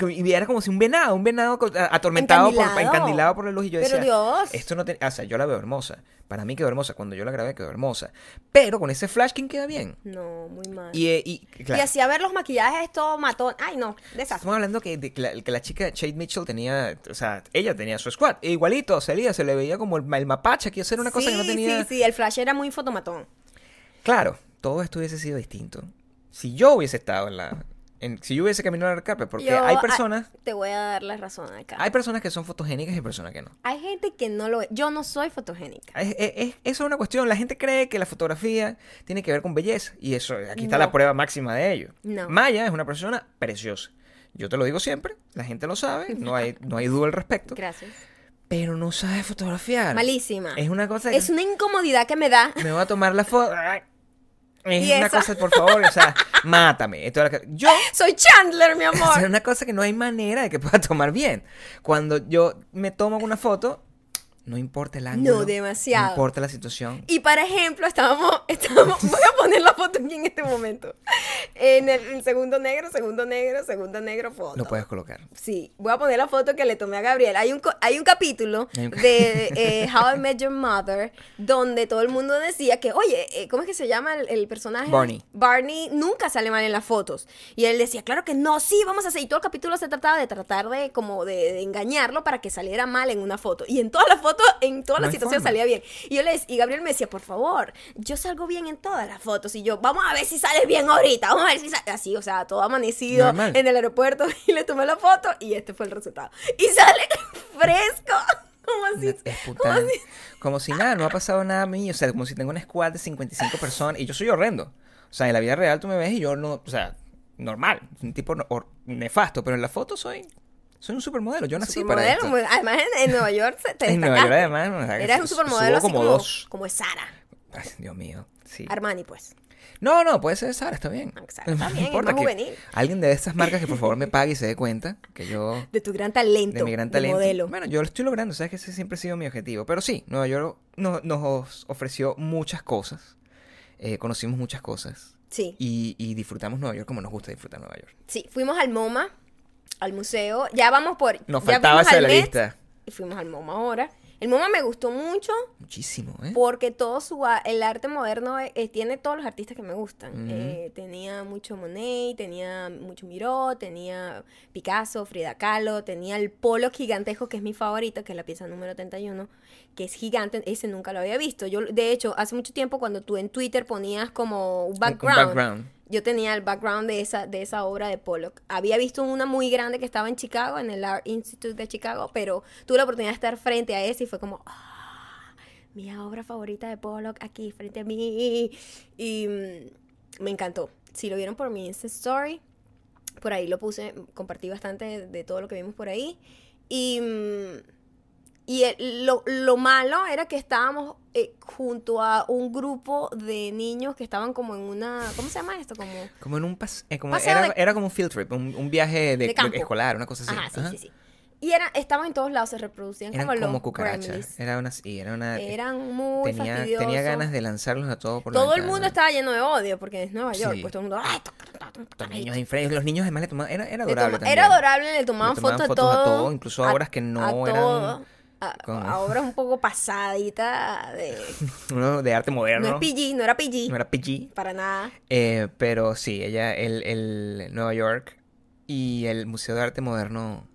y era como si un venado, un venado atormentado por, Encandilado. encandilado por la luz y yo Pero decía, Dios. esto no tiene, o sea, yo la veo hermosa. Para mí quedó hermosa, cuando yo la grabé quedó hermosa. Pero con ese flash king queda bien. No, muy mal. Y, eh, y, claro. Y así a ver los maquillajes, todo matón. Ay, no, desastre. Estamos hablando que, de que la, que la chica Shade Mitchell tenía, o sea, ella tenía su squad. E igualito, salía, se le veía como el, el mapache, aquí hacer una cosa que no tenía. Sí, sí, el flash era muy fotomatón. Claro, todo esto hubiese sido distinto. Si yo hubiese estado en la. En- si yo hubiese caminado el carpet, porque Yo, hay ah, personas. te voy a dar la razón acá. Hay personas que son fotogénicas y personas que no. Hay gente que no lo es. Yo no soy fotogénica. Es- es- es- eso es una cuestión. La gente cree que la fotografía tiene que ver con belleza. Y eso, aquí está No. la prueba máxima de ello. No. Maya es una persona preciosa. Yo te lo digo siempre, la gente lo sabe, no hay, no hay duda al respecto. Gracias. Pero no sabe fotografiar. Malísima. Es una cosa que Es una incomodidad que me da. me voy a tomar la foto. Es ¿Y una esa? cosa, por favor, o sea, mátame. Esto es Yo Soy Chandler, mi es amor. una cosa que no hay manera de que pueda tomar bien. Cuando yo me tomo una foto, No importa el ángulo. No, demasiado. No importa la situación. Y para ejemplo, estábamos, estábamos, voy a poner la foto aquí en este momento. En el, el segundo negro, segundo negro, segundo negro foto. Lo puedes colocar. Sí, voy a poner la foto que le tomé a Gabriel. Hay un, hay un capítulo Hay un de eh, How I Met Your Mother donde todo el mundo decía que, oye, eh, ¿cómo es que se llama el, el personaje? Barney. Barney nunca sale mal en las fotos. Y él decía, claro que no, sí, vamos a hacer. Y todo el capítulo se trataba de tratar de como de, de engañarlo para que saliera mal en una foto. Y en todas las fotos, en todas No las situaciones salía bien. Y yo le dec- y Gabriel me decía, por favor, yo salgo bien en todas las fotos. Y yo, vamos a ver si sales bien ahorita, vamos a ver si sales. Así, o sea, todo amanecido Normal. en el aeropuerto. Y le tomé la foto y este fue el resultado. Y sale fresco. Como así. Es como así. Como si nada, no ha pasado nada a mí. O sea, como si tengo una squad de 55 personas y yo soy horrendo. O sea, en la vida real tú me ves y yo no, o sea, normal, un tipo nefasto, pero en la foto soy, soy un supermodelo. Yo nací para Supermodelo, esto. muy- además en, Nueva York te En Nueva York, destacaste. además, o sea, Eras un su- supermodelo como como, dos. como es Sara. Ay, Dios mío, sí. Armani, pues. No, no, puede ser Sara, está bien. Está No bien, es importa más que juvenil. Alguien de estas marcas que por favor me pague y se dé cuenta que yo De tu gran talento. de mi gran talento. modelo. Bueno, yo lo estoy logrando, sabes que ese siempre ha sido mi objetivo. Pero sí, Nueva York no- nos ofreció muchas cosas. eh, conocimos muchas cosas. Sí. Y, y disfrutamos Nueva York como nos gusta disfrutar Nueva York. Sí, fuimos al MoMA, al museo. Ya vamos por. Nos ya faltaba esa la Met lista. Y fuimos al MoMA ahora. El MoMA me gustó mucho Muchísimo, ¿eh? porque todo su el arte moderno eh, eh, tiene todos los artistas que me gustan. Eh, tenía mucho Monet, tenía mucho Miró, tenía Picasso, Frida Kahlo, tenía el polo gigantesco que es mi favorito, que es la pieza número 31, que es gigante, ese nunca lo había visto. Yo de hecho, hace mucho tiempo cuando tú en Twitter ponías como un Un- un background, background. Yo tenía el background de esa, de esa obra de Pollock. Había visto una muy grande que estaba en Chicago, en el Art Institute de Chicago, pero tuve la oportunidad de estar frente a ese y fue como, ah, mi obra favorita de Pollock aquí frente a mí. Y mm, me encantó. Si lo vieron por mi Insta Story, por ahí lo puse, compartí bastante de, todo lo que vimos por ahí. Y, mm, y lo, lo malo era que estábamos eh, junto a un grupo de niños que estaban como en una, ¿cómo se llama esto? Como Como en un pas- eh, como Paseo era, de- era como un field trip, un, un viaje de, De campo. escolar, una cosa así. Ajá, sí, Ajá. sí, sí. Y era, estaban en todos lados, se reproducían Eran como, como, los cucarachas. Era una, sí, era una Eran muy tenía, fastidiosos. tenía ganas de lanzarlos a todos por la Todo el mundo estaba lleno de odio porque es Nueva York, Sí. pues todo el mundo... "Ay, ta, ta, ta, ta, ta", Los niños, infra- los niños además le tomaban, era, era le adorable toma- también. Era adorable, le tomaban, Le tomaban fotos, fotos a a todo. todo, incluso a obras que no eran todo, a, obras un poco pasaditas de... Uno de arte moderno. No es PG, no era PG. no era PG. Para nada. Eh, pero sí, ella, el, el Nueva York y el Museo de Arte Moderno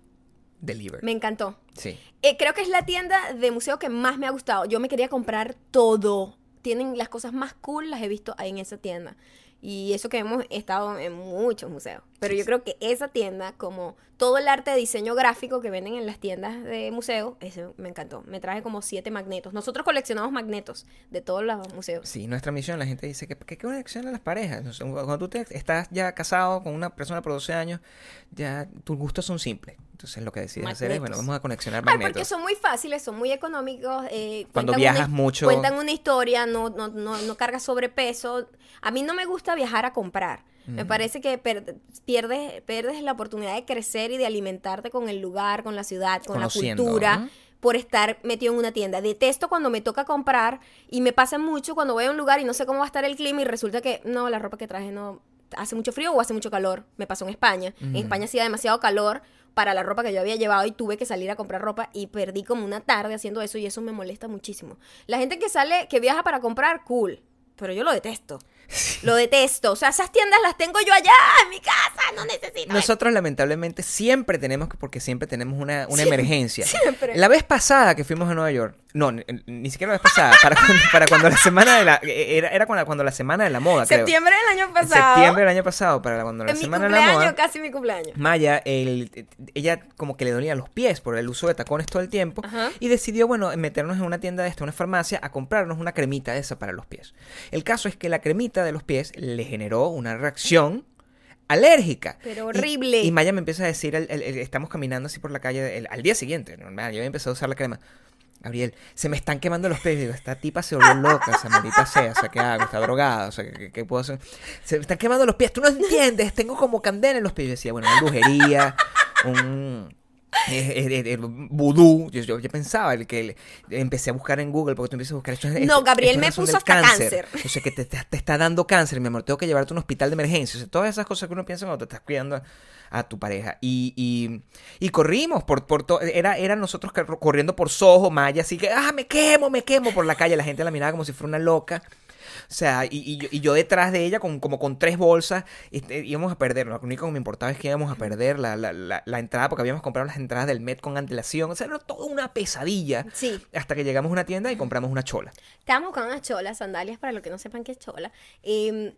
delivered. Me encantó. Sí. Eh, creo que es la tienda de museo que más me ha gustado. Yo me quería comprar todo. Tienen las cosas más cool, las he visto ahí en esa tienda. Y eso que hemos estado en muchos museos. Pero Sí, yo sí. creo que esa tienda, como todo el arte de diseño gráfico que venden en las tiendas de museos, eso me encantó. Me traje como siete magnetos. Nosotros coleccionamos magnetos de todos los museos. Sí, nuestra misión, la gente dice que qué conexión a las parejas. Cuando tú te- estás ya casado con una persona por 12 años, ya tus gustos son simples. Entonces lo que decides hacer es, bueno, Magnetos. vamos a conexionar Ay, porque magnetos. son muy fáciles, son muy económicos. eh, Cuando viajas una- mucho- Cuentan una historia, no, no, no, no cargas sobrepeso. A mí no me gusta viajar a comprar. Me parece que per- pierdes, pierdes la oportunidad de crecer y de alimentarte con el lugar, con la ciudad, con Conociendo, la cultura. por estar metido en una tienda. Detesto cuando me toca comprar y me pasa mucho cuando voy a un lugar y no sé cómo va a estar el clima y resulta que no, la ropa que traje no hace mucho frío o hace mucho calor. Me pasó en España. En. España hacía demasiado calor para la ropa que yo había llevado y tuve que salir a comprar ropa y perdí como una tarde haciendo eso y eso me molesta muchísimo. La gente que sale, que viaja para comprar, cool. Pero yo lo detesto. Lo detesto. O sea, esas tiendas las tengo yo allá en mi casa. No necesito. Nosotros lamentablemente siempre tenemos que, porque siempre tenemos una, una emergencia. siempre. La vez pasada que fuimos a Nueva York, no, ni, ni siquiera la vez pasada, para cuando, para cuando la semana de la, era, era cuando, cuando la semana de la moda, creo. Septiembre del año pasado. septiembre del año pasado, para cuando la En mi semana de la cumpleaños, moda. casi mi cumpleaños. Maya, el- ella como que le dolía los pies por el uso de tacones todo el tiempo Ajá. y decidió, bueno, meternos en una tienda de esta, una farmacia, a comprarnos una cremita de esa para los pies. El caso es que la cremita de los pies le generó una reacción alérgica. Pero horrible. Y, Maya me empieza a decir, el- el- el- estamos caminando así por la calle al día siguiente, normal, yo había empezado a usar la crema. Gabriel, se me están quemando los pies. Digo, esta tipa se volvió loca, esa maldita sea, o sea, ¿qué hago? Está drogada, o sea, ¿qué, qué puedo hacer? Se me están quemando los pies, tú no entiendes, tengo como candela en los pies. Yo decía, bueno, una brujería, un, vudú. Yo, yo- yo pensaba el que el- empecé a buscar en Google porque tú empiezas a buscar esto. es- No, Gabriel me puso hasta cáncer. O sea, que te, te- te está dando cáncer, mi amor. Tengo que llevarte a un hospital de emergencia. O sea, todas esas cosas que uno piensa cuando te estás cuidando a, a tu pareja. Y, y, y corrimos por, por todo. Era, era nosotros cor- corriendo por Soho, Maya, así que, ah, me quemo, me quemo por la calle. La gente la miraba como si fuera una loca. O sea, y, y yo, y yo detrás de ella, con, como con tres bolsas, este, íbamos a perder. Lo único que me importaba es que íbamos a perder la, la, la, la entrada, porque habíamos comprado las entradas del Met con antelación. O sea, era toda una pesadilla. Sí. Hasta que llegamos a una tienda y compramos una chola. Estábamos buscando unas cholas, sandalias, para los que no sepan qué es chola. em,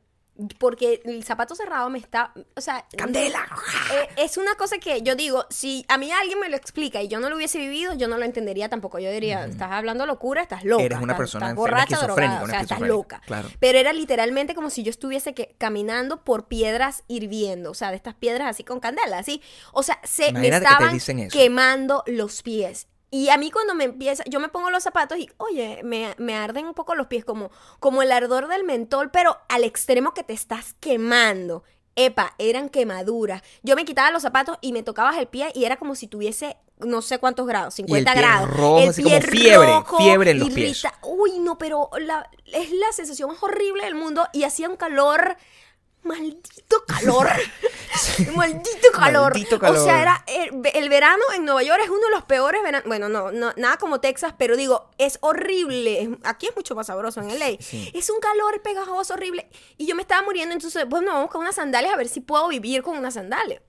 porque el zapato cerrado me está. O sea. ¡Candela! eh, es una cosa que yo digo, si a mí alguien me lo explica y yo no lo hubiese vivido, yo no lo entendería tampoco. Yo diría, estás hablando locura, estás loca. Eres una estás- persona estás borracha, drogada, o sea, estás loca. claro. Pero era literalmente como si yo estuviese que, caminando por piedras hirviendo, o sea, de estas piedras así con candela, así. O sea, se me Imagínate que te estaban eso. quemando los pies. Y a mí cuando me empieza, yo me pongo los zapatos y, oye, me, me arden un poco los pies, como, como el ardor del mentol, pero al extremo que te estás quemando. Epa, eran quemaduras. Yo me quitaba los zapatos y me tocabas el pie y era como si tuviese no sé cuántos grados, 50 pie grados. rojo, así como fiebre, fiebre en los pies. irrita- Uy, no, pero la- es la sensación más horrible del mundo y hacía un calor. Maldito calor. Maldito calor. Maldito calor. O sea, era el, el verano en Nueva York es uno de los peores veranos. Bueno, no, no, nada como Texas, pero digo, es horrible. Aquí es mucho más sabroso en LA. Sí. Es un calor pegajoso horrible. Y yo me estaba muriendo, entonces, bueno, vamos con unas sandalias a ver si puedo vivir con unas sandalias.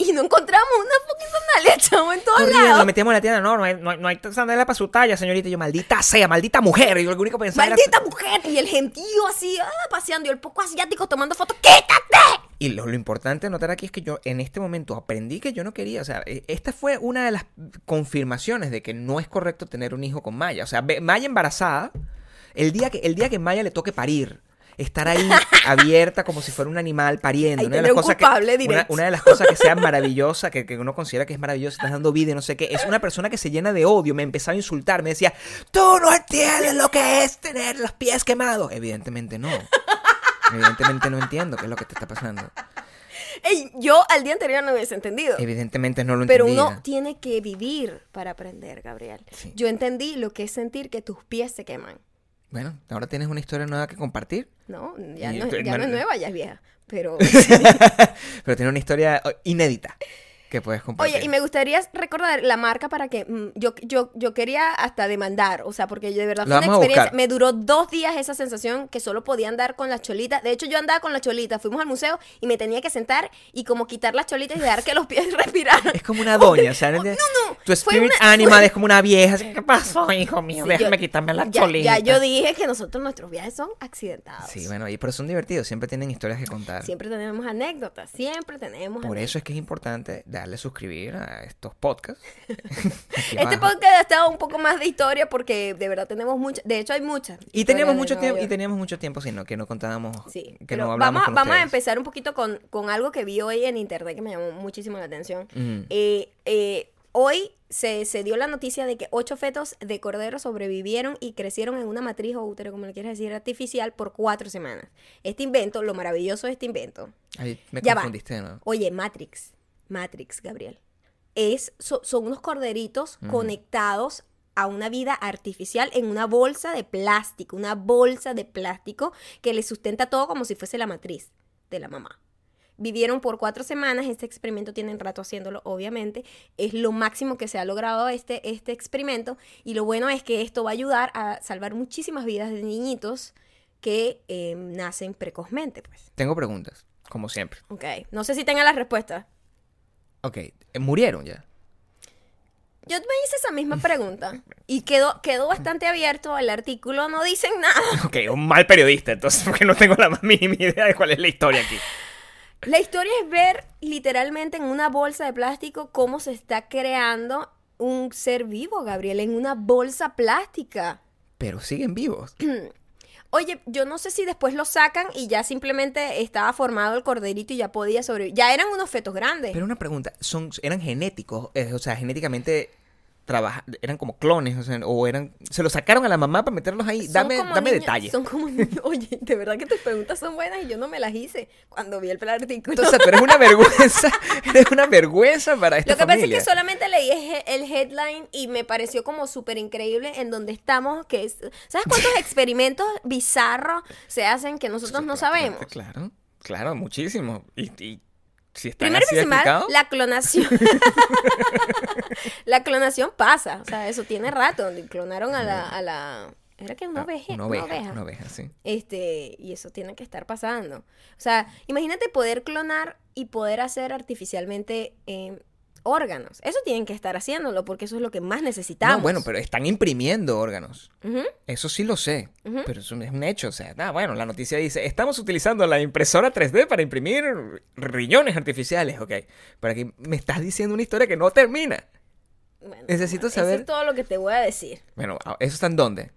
Y no encontramos una fucking sandalia, chavo, en todos Corriendo, lados. nos metíamos en la tienda. No, no hay, no hay, no hay sandalias para su talla, señorita. Y yo, maldita sea, maldita mujer. Y yo lo único que pensaba era- Maldita mujer. Y el gentío así, ah, paseando. Y el poco asiático tomando fotos. ¡Quítate! Y lo, lo importante de notar aquí es que yo en este momento aprendí que yo no quería, o sea, eh, esta fue una de las confirmaciones de que no es correcto tener un hijo con Maya. O sea, Maya embarazada, el día que, el día que Maya le toque parir, estar ahí abierta como si fuera un animal pariendo. Una, de las cosas culpable que, una, una de las cosas que sea maravillosa, que, que uno considera que es maravillosa, estás dando vida y no sé qué, es una persona que se llena de odio, me empezaba a insultar, me decía, tú no entiendes lo que es tener los pies quemados. Evidentemente no. Evidentemente no entiendo qué es lo que te está pasando. Ey, yo al día anterior no hubiese entendido. Evidentemente no lo Pero entendía. uno tiene que vivir para aprender, Gabriel. Sí. Yo entendí lo que es sentir que tus pies se queman. Bueno, ahora tienes una historia nueva que compartir. No, ya, Y no, tú- ya no es nueva, ya es vieja. Pero. Pero tiene una historia oh, inédita que puedes compartir. Oye, y me gustaría recordar la marca para que mm, yo, yo, yo quería hasta demandar, o sea, porque yo de verdad fue una experiencia. Me duró dos días esa sensación que solo podía andar con las cholitas. De hecho, yo andaba con las cholitas. Fuimos al museo y me tenía que sentar y como quitar las cholitas y dejar que los pies respiraran. Es como una doña, o sea, No, no. tu spirit una- animal fue- es como una vieja. así, ¿Qué pasó, hijo mío? Sí, Déjame yo- quitarme la ya, cholita. ya yo dije que nosotros, nuestros viajes son accidentados. Sí, bueno, y pero son divertidos, siempre tienen historias que contar. Siempre tenemos anécdotas, siempre tenemos Por anécdotas. eso es que es importante darle a suscribir a estos podcasts. Este podcast ha estado un poco más de historia porque de verdad tenemos muchas, de hecho hay muchas. Y teníamos mucho tiempo, y teníamos mucho tiempo, sino que no contábamos, Sí, que no hablamos vamos, a- con vamos a empezar un poquito con, con algo que vi hoy en internet que me llamó muchísimo la atención. Eh, eh, hoy se, se dio la noticia de que ocho fetos de cordero sobrevivieron y crecieron en una matriz o útero, como le quieras decir, artificial por cuatro semanas. Este invento, lo maravilloso de este invento, Ay, me Ya va. confundiste nuevo. Oye, Matrix, Matrix, Gabriel. Es, so- son unos corderitos conectados a una vida artificial en una bolsa de plástico, una bolsa de plástico que le sustenta todo como si fuese la matriz de la mamá. Vivieron por cuatro semanas, este experimento tienen rato haciéndolo, obviamente, es lo máximo que se ha logrado este, este experimento y lo bueno es que esto va a ayudar a salvar muchísimas vidas de niñitos que eh, nacen precozmente, pues. Tengo preguntas, como siempre. Ok, no sé si tengan la respuesta. Ok, eh, murieron ya. Yo me hice esa misma pregunta y quedó, quedó bastante abierto el artículo, no dicen nada. Ok, un mal periodista, entonces, porque no tengo la más mínima idea de cuál es la historia aquí. La historia es ver literalmente en una bolsa de plástico cómo se está creando un ser vivo, Gabriel, en una bolsa plástica. Pero siguen vivos. Oye, yo no sé si después lo sacan y ya simplemente estaba formado el corderito y ya podía sobrevivir. Ya eran unos fetos grandes. Pero una pregunta, son, eran genéticos, eh, o sea, genéticamente trabaja, eran como clones, o sea, o eran, se los sacaron a la mamá para meterlos ahí. Son Dame, dame niños- detalles. Son como. Oye, de verdad que tus preguntas son buenas y yo no me las hice cuando vi el artículo. Entonces, pero es una vergüenza, es una vergüenza para esta Lo que pasa es que solamente leí el headline y me pareció como súper increíble en donde estamos, que es, ¿sabes cuántos experimentos bizarros se hacen que nosotros no sabemos? Claro, claro, muchísimo. Y, y si Primero y principal, la clonación. la clonación pasa, o sea, eso tiene rato, donde clonaron a la, a la era que una ah, oveja, una oveja, una oveja, sí. Este, y eso tiene que estar pasando. O sea, imagínate poder clonar y poder hacer artificialmente eh, órganos. Eso tienen que estar haciéndolo porque eso es lo que más necesitamos. No, bueno, pero están imprimiendo órganos. Eso sí lo sé, pero es un, es un hecho. O sea, bueno, la noticia dice, estamos utilizando la impresora 3D para imprimir riñones artificiales, ok. Pero aquí me estás diciendo una historia que no termina. Bueno, Necesito eso saber- es todo lo que te voy a decir. Bueno, ah, ¿eso está en dónde?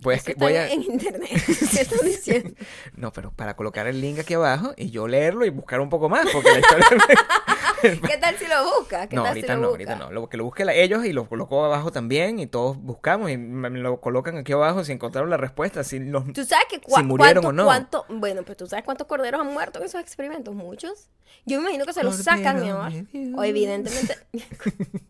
Voy a, Eso escri- está voy a- en internet. ¿Qué estás diciendo? No, pero para colocar el link aquí abajo y yo leerlo y buscar un poco más, porque la historia... ¿Qué tal si lo buscas? ¿Qué No, tal ahorita si lo no, ahorita no. Lo que lo busquen ellos y lo coloco abajo también y todos buscamos y me lo colocan aquí abajo si encontraron la respuesta, si los... ¿Tú sabes que cua- Si murieron cuánto, o no. cuánto- bueno, pues tú sabes cuántos corderos han muerto en esos experimentos, muchos. Yo me imagino que se los sacan, mi amor. O evidentemente,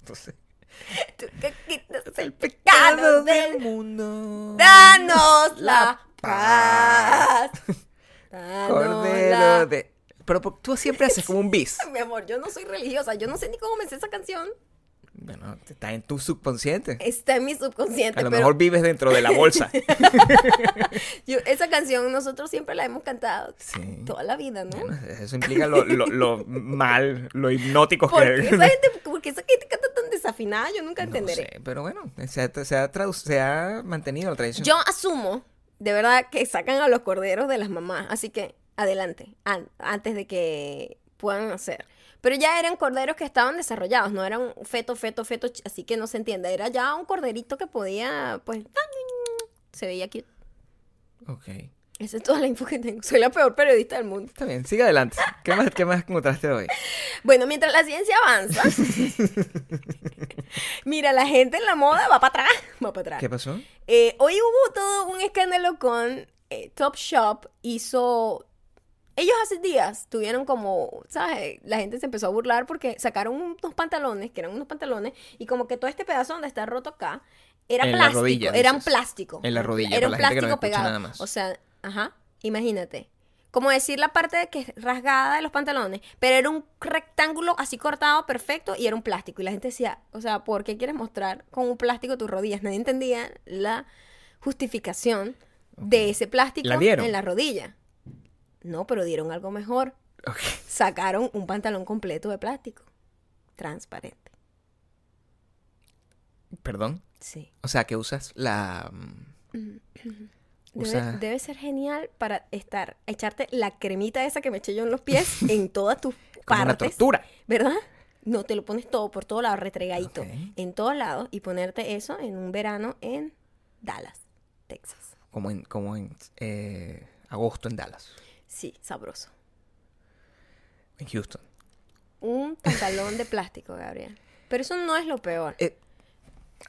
Entonces, tú que quitas el pecado del mundo. Danos la paz. Danos Cordero la- de... Pero tú siempre haces como un bis. Mi amor, yo no soy religiosa, yo no sé ni cómo me sé esa canción. Bueno, está en tu subconsciente. Está en mi subconsciente, A lo pero mejor vives dentro de la bolsa. yo- esa canción nosotros siempre la hemos cantado Sí. toda la vida, ¿no? Bueno, eso implica lo, lo, lo mal, lo hipnótico ¿Por que... esa gente, por qué esa gente canta tan desafinada? Yo nunca No entenderé. sé, pero bueno, se ha, se ha se ha mantenido la tradición. Yo asumo, de verdad, que sacan a los corderos de las mamás. Así que, adelante, an- antes de que puedan hacer. Pero ya eran corderos que estaban desarrollados, no eran feto, feto, feto, así que no se entienda. Era ya un corderito que podía, pues, se veía cute. Ok. Esa es toda la info que tengo. Soy la peor periodista del mundo. Está bien, sigue adelante. ¿Qué más, qué más encontraste hoy? Bueno, mientras la ciencia avanza, mira, la gente en la moda va para atrás, va para atrás. ¿Qué pasó? Eh, hoy hubo todo un escándalo con eh, Top Shop. Hizo. Ellos hace días tuvieron como, ¿sabes? La gente se empezó a burlar porque sacaron unos pantalones, que eran unos pantalones, y como que todo este pedazo donde está roto acá era En plástico. rodilla, eran dices. plástico. En la rodilla, Era un no plástico pegado. nada más. O sea, ajá, imagínate. Como decir la parte que es rasgada de los pantalones, pero era un rectángulo así cortado perfecto y era un plástico. Y la gente decía, o sea, ¿por qué quieres mostrar con un plástico tus rodillas? Nadie entendía la justificación de ese plástico en la rodilla. No, pero dieron algo mejor. Sacaron un pantalón completo de plástico, transparente. Perdón. Sí. O sea, que usas la... mm, Debe, Usa- debe ser genial para estar, echarte la cremita esa que me eché yo en los pies en todas tus Como una partes. tortura. ¿Verdad? No, te lo pones todo por todo lado, retregadito, en todos lados, y ponerte eso en un verano en Dallas, Texas. Como en, como en eh, agosto en Dallas. Sí, sabroso. En Houston. Un pantalón de plástico, Gabriel. Pero eso no es lo peor. Eh,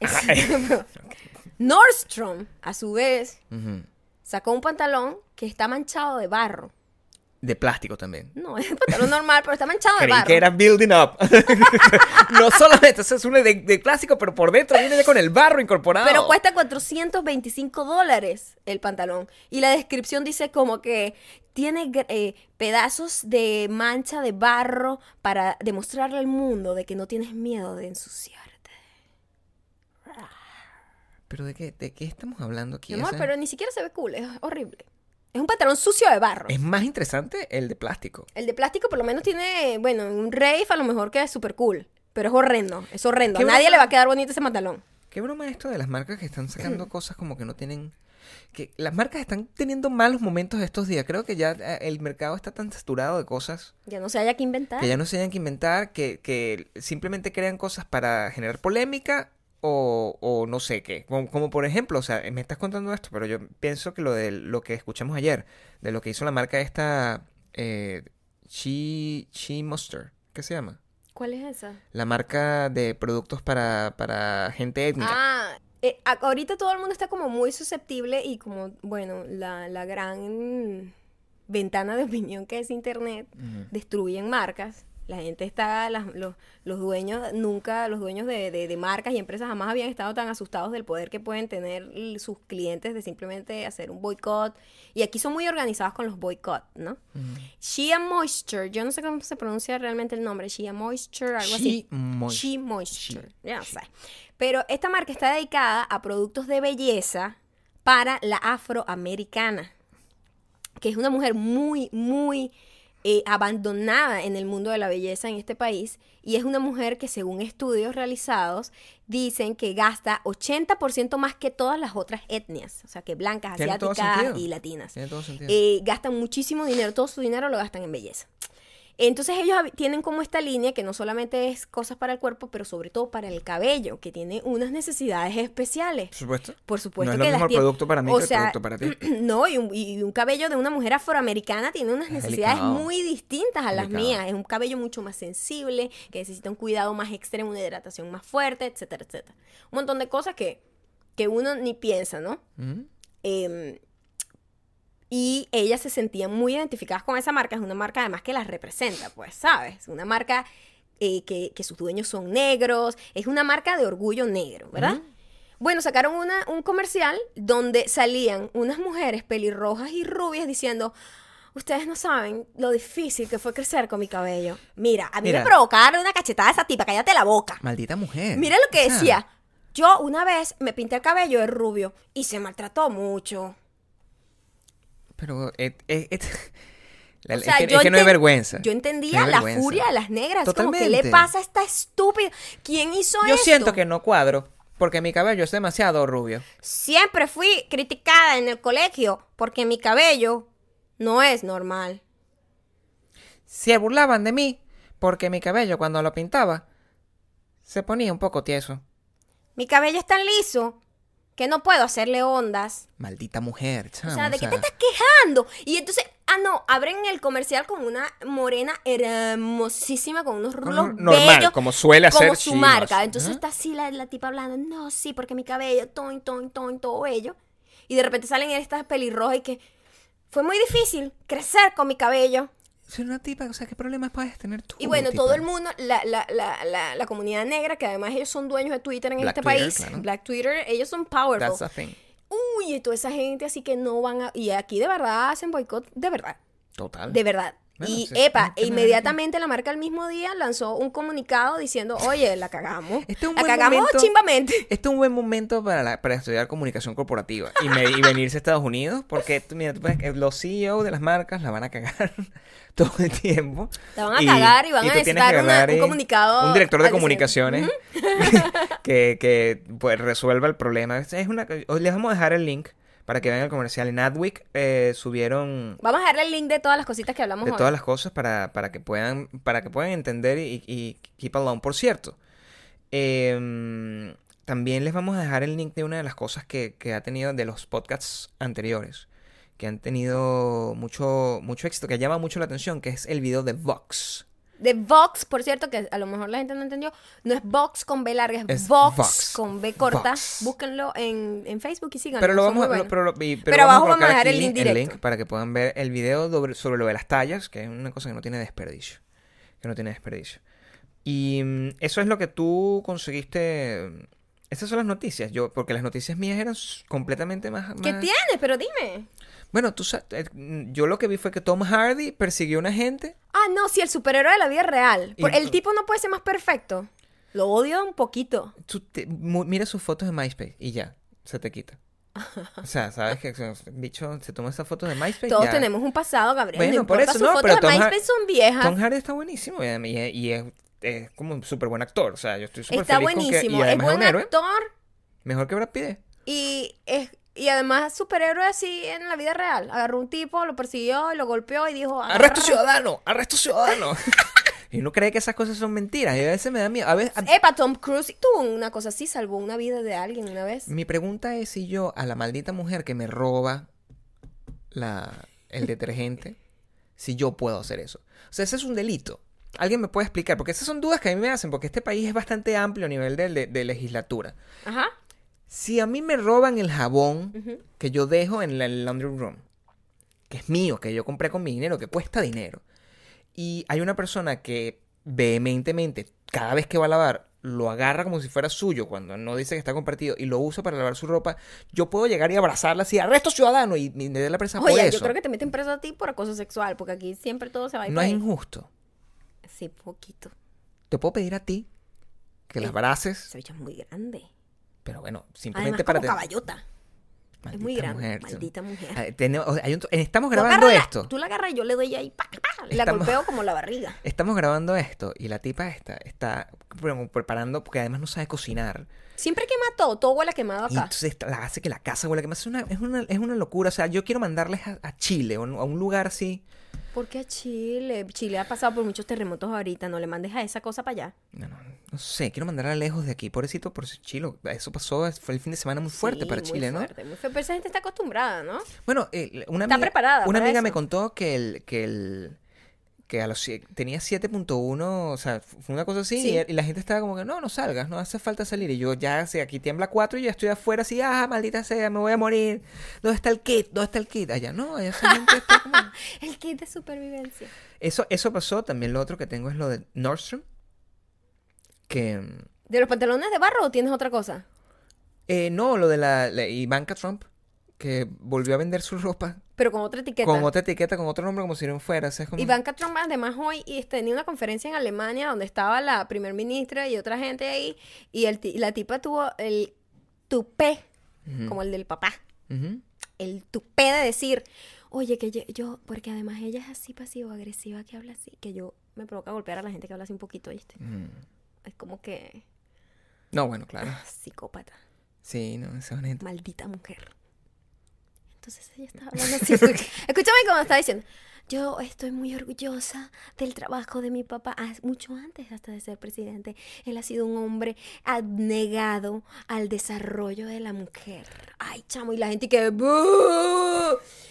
Eso no es lo peor. Nordstrom, a su vez, sacó un pantalón que está manchado de barro. De plástico también. No, es un pantalón normal, pero está manchado de Creí barro. que era building up. no solamente, eso es uno de, de plástico, pero por dentro viene ya con el barro incorporado. Pero cuesta 425 dólares el pantalón. Y la descripción dice como que tiene eh, pedazos de mancha de barro para demostrarle al mundo de que no tienes miedo de ensuciarte. ¿Pero de qué, de qué estamos hablando aquí? Mi amor, pero ni siquiera se ve cool, es horrible. Es un pantalón sucio de barro. Es más interesante el de plástico. El de plástico por lo menos tiene, bueno, un rave a lo mejor que es súper cool. Pero es horrendo, es horrendo. A ¿Qué nadie broma? le va a quedar bonito ese pantalón. Qué broma esto de las marcas que están sacando cosas como que no tienen... Que las marcas están teniendo malos momentos estos días. Creo que ya eh, el mercado está tan saturado de cosas Ya no se haya que inventar. que ya no se hayan que inventar, que, que simplemente crean cosas para generar polémica o, o no sé qué. Como, como por ejemplo, o sea, me estás contando esto, pero yo pienso que lo de lo que escuchamos ayer, de lo que hizo la marca esta, eh, Chi, Chi Mustard, ¿qué se llama? ¿Cuál es esa? La marca de productos para, para gente étnica. Ah, eh, ahorita todo el mundo está como muy susceptible y como, bueno, la, la gran ventana de opinión que es Internet, destruyen marcas. La gente está, las- los, los dueños, nunca, los dueños de, de- de marcas y empresas jamás habían estado tan asustados del poder que pueden tener sus clientes de simplemente hacer un boicot. Y aquí son muy organizados con los boicot, ¿no? Ujú. Shea Moisture, yo no sé cómo se pronuncia realmente el nombre, Shea Moisture, algo así. She Moisture. She Moisture, ya no sé. Pero esta marca está dedicada a productos de belleza para la afroamericana, que es una mujer muy, muy eh, abandonada en el mundo de la belleza en este país y es una mujer que según estudios realizados dicen que gasta 80% más que todas las otras etnias, o sea que blancas, asiáticas y latinas. Tiene todo sentido. Eh, gastan muchísimo dinero, todo su dinero lo gastan en belleza. Entonces ellos tienen como esta línea que no solamente es cosas para el cuerpo, pero sobre todo para el cabello, que tiene unas necesidades especiales. Por supuesto. Por supuesto no es que lo las el tiene- producto para mí o que el sea, producto para ti. No, y un, y un cabello de una mujer afroamericana tiene unas Es necesidades delicado. muy distintas a las Delicado. mías. Es un cabello mucho más sensible, que necesita un cuidado más extremo, una hidratación más fuerte, etcétera, etcétera. Un montón de cosas que, que uno ni piensa, ¿no? Eh, y ellas se sentían muy identificadas con esa marca. Es una marca además que las representa, pues, ¿sabes? Una marca eh, que, que sus dueños son negros. Es una marca de orgullo negro, ¿verdad? Bueno, sacaron una, un comercial donde salían unas mujeres pelirrojas y rubias diciendo... Ustedes no saben lo difícil que fue crecer con mi cabello. Mira, a mí Mira. me provocaba darle una cachetada a esa tipa, cállate la boca. Maldita mujer. Mira lo que O sea, decía. Yo una vez me pinté el cabello de rubio y se maltrató mucho. Pero et- et- et- la- O es sea, que, es que no hay vergüenza. Yo entendía No la furia de las negras. Como, ¿qué le Totalmente. pasa a esta estúpida? ¿Quién hizo Yo esto? siento que no cuadro porque mi cabello es demasiado rubio. Siempre fui criticada en el colegio porque mi cabello no es normal. Se burlaban de mí porque mi cabello cuando lo pintaba se ponía un poco tieso. Mi cabello es tan liso que no puedo hacerle ondas. Maldita mujer, O sea, ¿de o qué sea, te estás quejando? Y entonces, ah, no, abren el comercial con una morena hermosísima, con unos rulos normal, bellos. como suele hacer como su marca. Must. Entonces está así la, la tipa hablando, no, sí, porque mi cabello, ton, ton, ton, todo bello. Y de repente salen estas pelirrojas y que fue muy difícil crecer con mi cabello. Soy una tipa, o sea, ¿qué problemas puedes tener tú? Y bueno, tipa? todo el mundo, la, la, la, la, la comunidad negra, que además ellos son dueños de Twitter en Black este Twitter, país, claro. Black Twitter, ellos son powerful. That's a thing. Uy, y toda esa gente así que no van a... Y aquí de verdad hacen boicot, de verdad. Total. De verdad. Bueno, y sí, epa, e inmediatamente la marca al mismo día lanzó un comunicado diciendo, oye, la cagamos. Este es un la cagamos momento- chimbamente. Este es un buen momento para, la- para estudiar comunicación corporativa y, me- y venirse a Estados Unidos porque mira, los CEO de las marcas la van a cagar todo el tiempo. La van a cagar y van a necesitar una- un comunicado Un director de comunicaciones que, que pues, resuelva el problema. Es una, les vamos a dejar el link para que vean el comercial. En Adweek eh, subieron Vamos a darle el link de todas las cositas que hablamos de hoy. todas las cosas para, para que puedan para que puedan entender y, y keep along. Por cierto, em, también les vamos a dejar el link de una de las cosas que, que ha tenido de los podcasts anteriores, que han tenido mucho, mucho éxito, que llama mucho la atención, que es el video de Vox. De Vox, por cierto, que a lo mejor la gente no entendió, no es Vox con B larga, es, Es Vox, Vox. con B corta. Vox. Búsquenlo en, en Facebook y síganlo. Pero lo vamos, pero, lo- y- pero Pero abajo colocar vamos a dejar el link directo. para que puedan ver el video sobre, sobre lo de las tallas, que es una cosa que no tiene desperdicio. Que no tiene desperdicio. Y mm, eso es lo que tú conseguiste. mm, Esas son las noticias, yo, porque las noticias mías eran completamente más. ¿Qué más- tienes? Pero dime. Bueno, tú sa- eh, mm, yo lo que vi fue que Tom Hardy persiguió a una gente. Ah, no, si el superhéroe de la vida real. Por- Y- el tipo no puede ser más perfecto. Lo odio un poquito. tú te- mu- mira sus fotos de MySpace y ya, se te quita. O sea, ¿sabes que bicho se toma esas fotos de MySpace. Todos ya. tenemos un pasado, Gabriel. Bueno, no por eso, sus no, fotos pero de Tom Har- MySpace son viejas. Tom Hardy está buenísimo y, es, es como un súper buen actor. O sea, yo estoy súper Está feliz con que... buenísimo. Y es buen un héroe. actor Mejor que Brad Pitt. y es y además superhéroe así en la vida real. Agarró un tipo, lo persiguió y lo golpeó y dijo... ¡Arresto ciudadano! ¡Arresto ciudadano! y uno cree que esas cosas son mentiras. Y a veces me da miedo. A veces, a- Epa, Tom Cruise tuvo una cosa así, salvó una vida de alguien una vez. Mi pregunta es si yo a la maldita mujer que me roba la, el detergente, si yo puedo hacer eso. O sea, ese es un delito. alguien me puede explicar, porque esas son dudas que a mí me hacen, porque este país es bastante amplio a nivel de, de- de legislatura. Ajá. Si a mí me roban el jabón que yo dejo en la- el laundry room, que es mío, que yo compré con mi dinero, que cuesta dinero, y hay una persona que vehementemente, cada vez que va a lavar, lo agarra como si fuera suyo, cuando no dice que está compartido, y lo usa para lavar su ropa, yo puedo llegar y abrazarla así, arresto ciudadano, y, y me dé la presa por Oye, eso. yo creo que te meten preso a ti por acoso sexual, porque aquí siempre todo se va a ir No por es ahí. injusto. Sí, poquito. Te puedo pedir a ti que la Eh, abraces, Ese bicho es muy grande. Pero bueno, Además, simplemente como para... te- caballota. es Maldita muy grande. mujer, Maldita mujer. Ah, tenemos- o sea, hay un- estamos grabando esto. Tú la agarras y yo le doy ahí, pa, pa, la Estamos- golpeo como la barriga. Estamos grabando esto y la tipa esta está preparando, porque además no sabe cocinar. Siempre quema todo, todo huele a quemado Y acá. entonces la hace que la casa huele a quemado. Es una, es una, es una locura. O sea, yo quiero mandarles a, a Chile o a un lugar así. ¿Por qué a Chile? Chile ha pasado por muchos terremotos ahorita. No le mandes a esa cosa para allá. No, no, no sé, quiero mandarla lejos de aquí. Pobrecito, por Chile. Eso pasó, fue el fin de semana muy fuerte Sí, para muy Chile, ¿no? fuerte, muy fuerte. Pero esa gente está acostumbrada, ¿no? Bueno, eh, una Está amiga, preparada una amiga me contó que el, que el, que a los tenía 7.1, o sea, fue una cosa así, Sí. y, y la gente estaba como que, no, no salgas, no hace falta salir. Y yo ya, sé, aquí tiembla 4 y ya estoy afuera así, ah, maldita sea, me voy a morir. ¿Dónde está el kit? ¿Dónde está el kit? Allá no, allá esa gente está como... El kit de supervivencia. Eso, eso pasó, también lo otro que tengo es lo de Nordstrom, que... ¿De los pantalones de barro o tienes otra cosa? eh, no, lo de la, la Ivanka Trump, que volvió a vender su ropa Pero con otra etiqueta. con otra etiqueta, con otro nombre, como si no fuera. como... Ivanka Trump además hoy este, tenía una conferencia en Alemania donde estaba la primer ministra y otra gente ahí y el, la tipa tuvo el tupé, como el del papá, el tupé de decir, oye, que yo, yo- porque además ella es así pasivo-agresiva que habla así, que yo me provoca golpear a la gente que habla así un poquito, ¿viste? Mm. Es como que No, bueno, claro. psicópata, Sí, no, esa gente. maldita mujer. Entonces ella estaba hablando así. Escúchame como estaba diciendo. Yo estoy muy orgullosa del trabajo de mi papá, ah, mucho antes hasta de ser presidente. Él ha sido un hombre abnegado al desarrollo de la mujer. Ay, chamo, y la gente que... "Bú".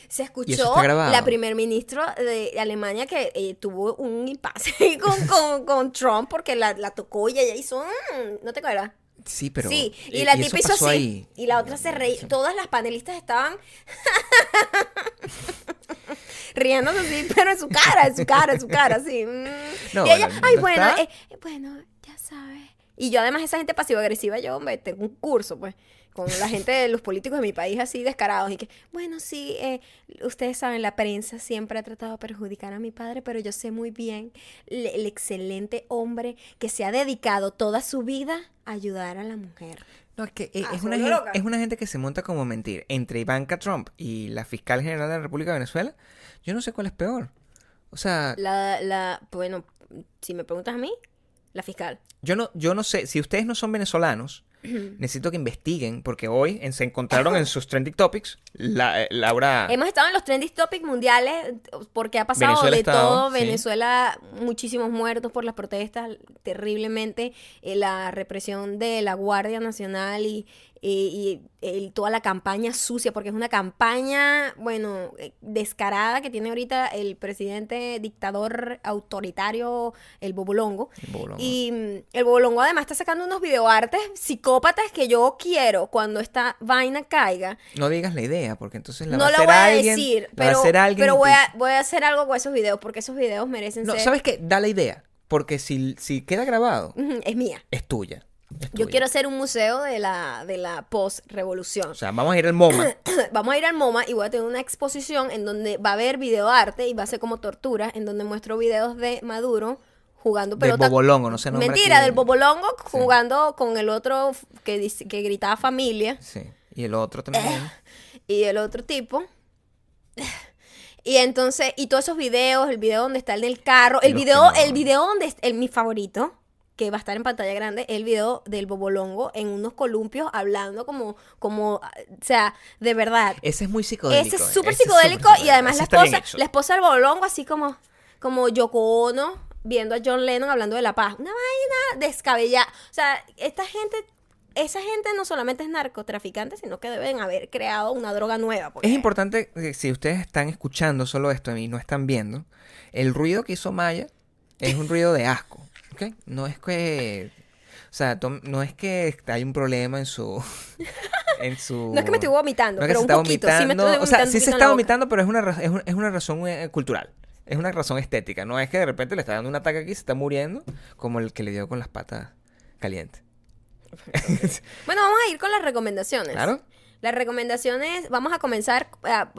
Se escuchó está la primer ministro de Alemania que eh, tuvo un impasse con, con, con Trump porque la, la tocó y ella hizo... "Mm", ¿No te acuerdas? Sí, pero. sí, y eh, la eso tipa hizo así. ahí. Y la otra se reía. Todas las panelistas estaban riéndose así, pero en su cara, en su cara, en su cara, así. mm. No, y ella, ay, ¿no bueno, eh, bueno, ya sabes. Y yo además esa gente pasivo-agresiva, yo me tengo un curso, pues, con la gente de los políticos de mi país así descarados y que, bueno, sí, eh, ustedes saben, la prensa siempre ha tratado de perjudicar a mi padre, pero yo sé muy bien el, el excelente hombre que se ha dedicado toda su vida a ayudar a la mujer. No, es que eh, Ah, es, una gente, es una gente que se monta como mentir. Entre Ivanka Trump y la fiscal general de la República de Venezuela, yo no sé cuál es peor. O sea, La, la, bueno, si me preguntas a mí, la fiscal. yo no, yo no sé, si ustedes no son venezolanos, necesito que investiguen, porque hoy en- se encontraron en sus trending topics la, eh, Laura. Hemos estado en los trending topics mundiales porque ha pasado Venezuela de estado, todo. sí. Venezuela, muchísimos muertos por las protestas, terriblemente. eh, la represión de la Guardia Nacional y, y- el- toda la campaña sucia, porque es una campaña, bueno, eh, descarada que tiene ahorita el presidente dictador autoritario, el Bobolongo. El Bobolongo. Y mm, el Bobolongo además está sacando unos videoartes psicópatas que yo quiero cuando esta vaina caiga. No digas la idea, porque entonces la No va a hacer voy a alguien. decir, la va a pero, hacer alguien pero y voy, a, voy a hacer algo con esos videos porque esos videos merecen No, ser... ¿sabes qué? Da la idea, porque si, si queda grabado, Es mía. es tuya. Yo quiero hacer un museo de la, de la post-revolución. O sea, vamos a ir al MoMA. Vamos a ir al MoMA y voy a tener una exposición en donde va a haber videoarte y va a ser como tortura, en donde muestro videos de Maduro jugando del pelota. Bobolongo, no sé Mentira, aquí. del Bobolongo jugando con el otro que, dice- que gritaba familia Sí. Y el otro también. y el otro tipo. Y entonces, y todos esos videos, el video donde está el del carro, el video, el video donde el, mi favorito, que va a estar en pantalla grande, el video del Bobolongo en unos columpios hablando como, como, o sea, de verdad. Ese es muy psicodélico. Ese es eh. súper es psicodélico y además la esposa, la esposa del Bobolongo así como, como Yoko Ono viendo a John Lennon hablando de la paz. Una vaina descabellada. O sea, esta gente, esa gente no solamente es narcotraficante, sino que deben haber creado una droga nueva. porque- Es importante, eh, si ustedes están escuchando solo esto y no están viendo, el ruido que hizo Maya Es un ruido de asco. No es que. O sea, no es que hay un problema en su. En su... No es que me estoy vomitando, no es que pero un está poquito. Sí me vomitando. estoy o sea, sí se está vomitando, pero es una, es es una razón eh, cultural. Es una razón estética. No es que de repente le está dando un ataque aquí y se está muriendo, como el que le dio con las patas calientes. Bueno, vamos a ir con las recomendaciones. Claro. Las recomendaciones, vamos a comenzar. ah,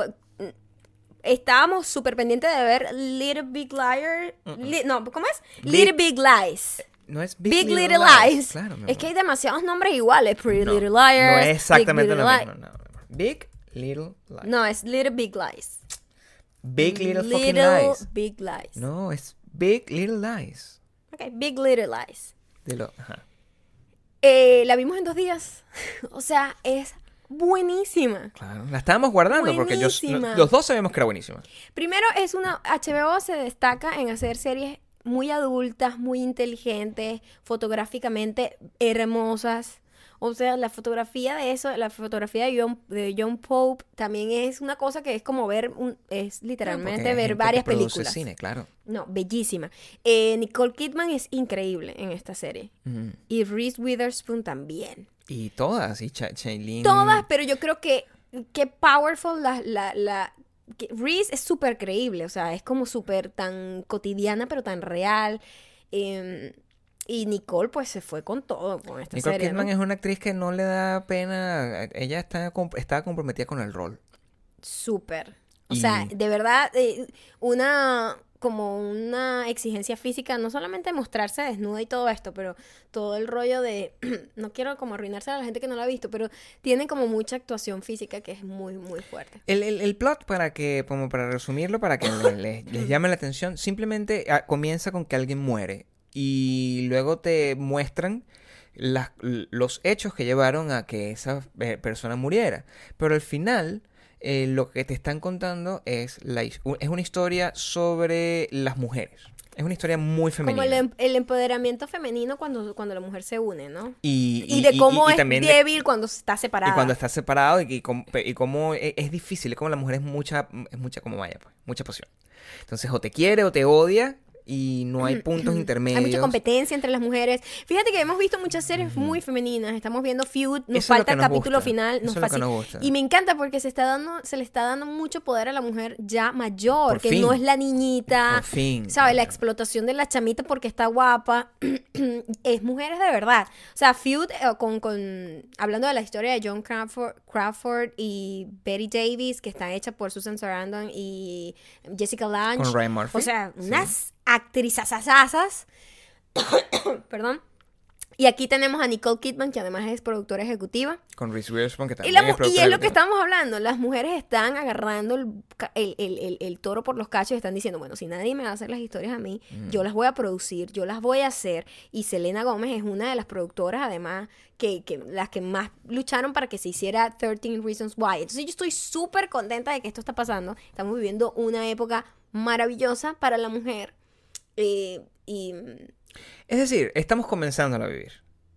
estábamos súper pendientes de ver Little Big Liar. Li- no, ¿cómo es? Big- Little Big Lies. No es Big, Little, Little, Lies. Lies. Claro, es que hay demasiados nombres iguales. Pretty No, Little Liars. No es exactamente Big lo mismo. No. Big Little Lies. No, es Little Big Lies. Big Little, fucking Lies. Big Lies. No, es Big Little Lies. Ok, Big Little Lies. Ajá. Eh, la vimos en dos días. o sea, es buenísima. Claro. La estábamos guardando porque yo, los dos sabíamos que era buenísima. Primero es una HBO se destaca en hacer series muy adultas, muy inteligentes, fotográficamente hermosas. O sea, la fotografía de eso, la fotografía de John, de John Pope también es una cosa que es como ver un, es literalmente ver varias películas. cine, claro. No, bellísima. Eh, Nicole Kidman es increíble en esta serie. Y Reese Witherspoon también. Y todas, y Cha Shailene. Todas, pero yo creo que qué powerful la, la, la que Reese es súper creíble, o sea, es como súper tan cotidiana, pero tan real. Eh, y Nicole, pues, se fue con todo con esta Nicole serie, Kidman ¿no? es una actriz que no le da pena. Ella está, está comprometida con el rol. Súper. O Y- sea, de verdad, eh, una como una exigencia física, no solamente mostrarse desnuda y todo esto, pero todo el rollo de, no quiero como arruinarse a la gente que no la ha visto, pero tiene como mucha actuación física que es muy, muy fuerte. El, el- el plot, para que, como para resumirlo, para que le- le- les llame la atención, simplemente ah, comienza con que alguien muere y luego te muestran las- los hechos que llevaron a que esa eh, persona muriera. Pero al final, eh, lo que te están contando es, la, es una historia sobre las mujeres. Es una historia muy femenina. Como el, em- el empoderamiento femenino cuando, cuando la mujer se une, ¿no? y, Y, de cómo y es también de- débil cuando está separada. Y cuando está separado y, y, cómo- y cómo es, es difícil, es como la mujer es mucha, es mucha como vaya, pues, mucha pasión. Entonces o te quiere o te odia y no hay puntos intermedios. Hay mucha competencia entre las mujeres. Fíjate que hemos visto muchas series muy femeninas. Estamos viendo Feud, nos Eso falta el capítulo gusta. final, Eso nos es lo que fascina. nos gusta. Y me encanta porque se está dando, se le está dando mucho poder a la mujer ya mayor, Por que fin. no es la niñita. Por fin. ¿Sabes? La explotación de la chamita porque está guapa. es mujeres de verdad. O sea, Feud, eh, con, con, hablando de la historia de John Crawford, Crawford y Betty Davis, que está hecha por Susan Sarandon y Jessica Lange. Con Ryan Murphy. O sea, Sí. Actrizazazazas. Perdón. Y aquí tenemos a Nicole Kidman, que además es productora ejecutiva. Con Reese Witherspoon, que Y, también la es mu- y productora es lo que estamos hablando. Las mujeres están agarrando el, el- el- toro por los cachos y están diciendo, bueno, si nadie me va a hacer las historias a mí, yo las voy a producir, yo las voy a hacer. Y Selena Gómez es una de las productoras, además, que, que las que más lucharon para que se hiciera 13 Reasons Why. Entonces yo estoy súper contenta de que esto está pasando. Estamos viviendo una época maravillosa para la mujer. Eh, y Es decir, estamos comenzando a vivir.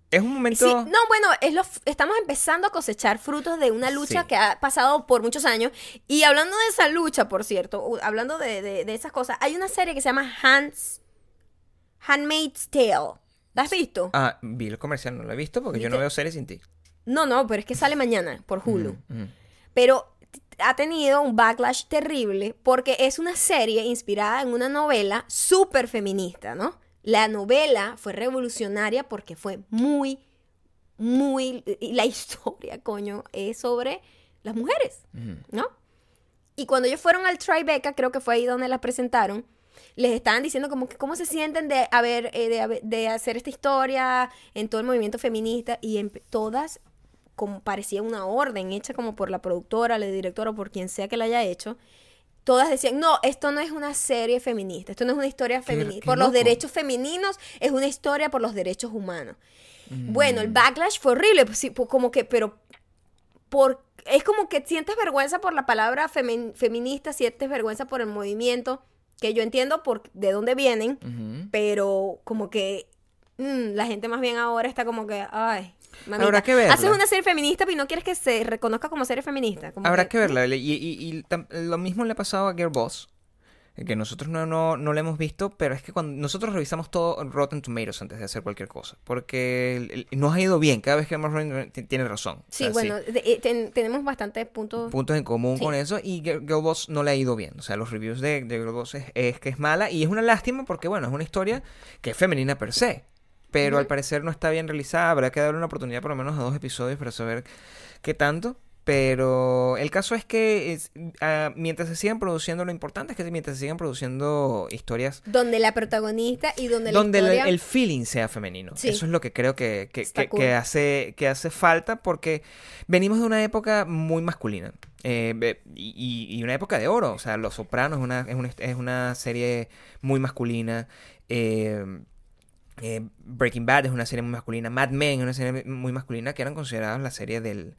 Es un momento... Sí, no, bueno, es lo, estamos empezando a cosechar frutos de una lucha Sí. que ha pasado por muchos años. Y hablando de esa lucha, por cierto, hablando de, de- de esas cosas, hay una serie que se llama Hans, Handmaid's Tale. ¿La has visto? Ah, vi el comercial, no lo he visto porque yo no veo series sin ti. No, no, pero es que sale mañana por Hulu. Mm, mm. Pero ha tenido un backlash terrible porque es una serie inspirada en una novela súper feminista, ¿no? La novela fue revolucionaria porque fue muy, muy... Y la historia, coño, es sobre las mujeres. ¿no? Y cuando ellos fueron al Tribeca, creo que fue ahí donde la presentaron, les estaban diciendo como que cómo se sienten de haber, eh, de, de hacer esta historia en todo el movimiento feminista y en, todas como parecía una orden hecha como por la productora, la directora o por quien sea que la haya hecho. Todas decían, no, esto no es una serie feminista, esto no es una historia feminista. Por los derechos femeninos es una historia por los derechos humanos. Mm. Bueno, el backlash fue horrible, pues, sí, pues, como que, pero por, es como que sientes vergüenza por la palabra feminista, sientes vergüenza por el movimiento, que yo entiendo por de dónde vienen, pero como que mm, la gente más bien ahora está como que, ay, mamita, Habrá que verla. haces una serie feminista pero no quieres que se reconozca como serie feminista. como Habrá que verla. Y, y- y lo mismo le ha pasado a Girl Boss. que nosotros no, no, no lo hemos visto, pero es que cuando nosotros revisamos todo Rotten Tomatoes antes de hacer cualquier cosa, porque nos ha ido bien, cada vez que vemos Rotten tiene razón. O Sí, sea, bueno, de- eh, ten- tenemos bastantes puntos. puntos en común Sí. con eso y Girl Girl Boss no le ha ido bien. O sea, los reviews de, de Girl Boss es, es que es mala y es una lástima porque, bueno, es una historia que es femenina per se, pero al parecer no está bien realizada. Habrá que darle una oportunidad por lo menos a dos episodios para saber qué tanto. Pero el caso es que es- ah, mientras se sigan produciendo, lo importante es que mientras se sigan produciendo historias Donde la protagonista y donde, donde la historia... el feeling sea femenino. Sí. Eso es lo que creo que, que- Está que- cool. que hace, que hace falta porque venimos de una época muy masculina. eh, y, y una época de oro. O sea, Los Sopranos es una, es una, es una serie muy masculina. eh, eh, Breaking Bad es una serie muy masculina. Mad Men es una serie muy masculina que eran consideradas la serie del,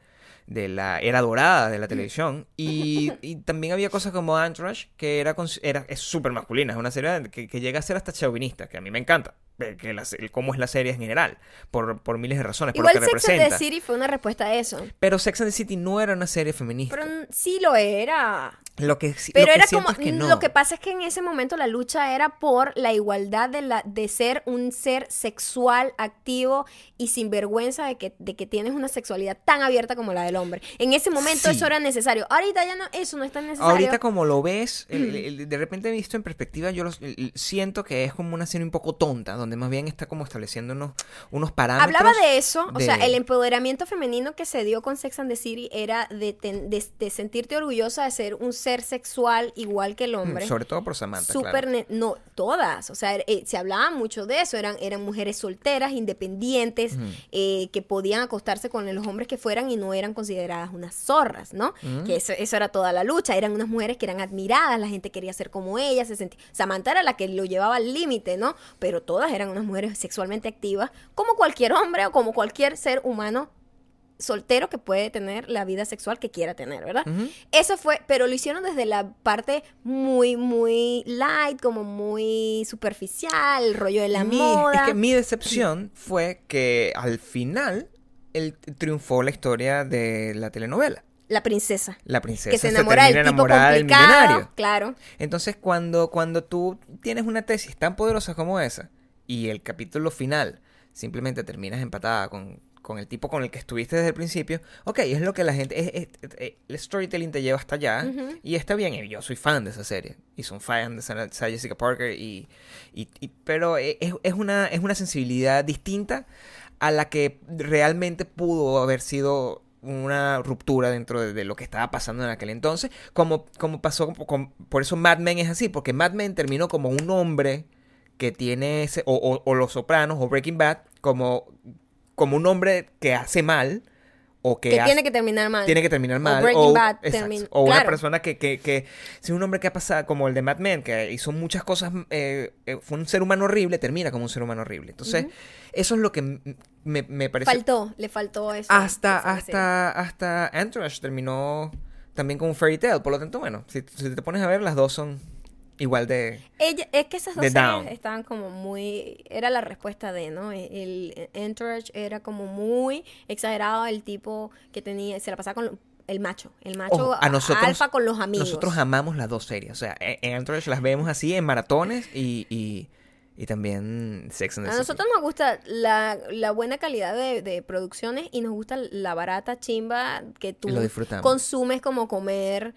de la era dorada de la televisión. Y, y también había cosas como Entourage, que era, era es súper masculina. Es una serie que, que llega a ser hasta chauvinista, que a mí me encanta. Ver Que la, el cómo es la serie en general, por, por miles de razones, por Igual lo que Sex and the City fue una respuesta a eso. Pero Sex and the City no era una serie feminista. Pero sí lo era. lo que, Pero lo era como, es que no. lo que pasa es que en ese momento la lucha era por la igualdad de, la, de ser un ser sexual, activo y sin vergüenza de que, de que tienes una sexualidad tan abierta como la del hombre. En ese momento Sí. eso era necesario. Ahorita ya no, eso no es tan necesario. Ahorita como lo ves, Mm. el- el- de repente visto en perspectiva, yo los- el- siento que es como una serie un poco tonta, donde más bien está como estableciendo unos, unos parámetros. Hablaba de eso, o sea, el empoderamiento femenino que se dio con Sex and the City era de, ten- de- de sentirte orgullosa de ser un ser sexual igual que el Mm, hombre. Sobre todo por Samantha, claro. ne- no, todas, o sea, eh, se hablaba mucho de eso, eran, eran mujeres solteras, independientes, eh, que podían acostarse con los hombres que fueran y no eran consideradas unas zorras, ¿no? Que eso, eso era toda la lucha, eran unas mujeres que eran admiradas, la gente quería ser como ellas, se sentía, Samantha era la que lo llevaba al límite, ¿no? Pero todas eran unas mujeres sexualmente activas, como cualquier hombre o como cualquier ser humano soltero que puede tener la vida sexual que quiera tener, ¿verdad? Eso fue, pero lo hicieron desde la parte muy, muy light, como muy superficial, el rollo de la Mi- moda. Es que mi decepción fue que al final el, triunfó la historia de la telenovela. La princesa. La princesa Que se enamora del tipo del complicado. millonario. Claro. Entonces, cuando, cuando tú tienes una tesis tan poderosa como esa y el capítulo final simplemente terminas empatada con, con el tipo con el que estuviste desde el principio, ok, es lo que la gente... es- es- es- el storytelling te lleva hasta allá y está bien, y yo soy fan de esa serie y soy fan de Sarah, Sarah Jessica Parker, y, y- y- pero es, es una, es una sensibilidad distinta a la que realmente pudo haber sido una ruptura dentro de, de lo que estaba pasando en aquel entonces, como, como pasó, con- por eso Mad Men es así, porque Mad Men terminó como un hombre que tiene ese, o, o- o Los Sopranos o Breaking Bad, como, como un hombre que hace mal, o que, Que, hace- tiene que terminar mal. tiene que terminar mal. Breaking Bad exacto, o una persona que, que, que, si un hombre que ha pasado, como el de Mad Men, que hizo muchas cosas, eh, eh, fue un ser humano horrible, termina como un ser humano horrible. Entonces, Ujú. eso es lo que me, me parece. Faltó, le faltó eso. hasta, hasta, hasta Entourage terminó también con un fairy tale. Por lo tanto, bueno, si, si te pones a ver, las dos son igual de. Ella, es que esas dos series estaban como muy... Era la respuesta de, ¿no? El, el Entourage era como muy exagerado el tipo que tenía... Se la pasaba con lo- el macho. El macho Ojo, a nosotros- alfa con los amigos. Nosotros amamos las dos series. O sea, en en Entourage las vemos así en maratones y, y, y también Sex and the A City. nosotros nos gusta la, la buena calidad de, de producciones y nos gusta la barata chimba que tú consumes como comer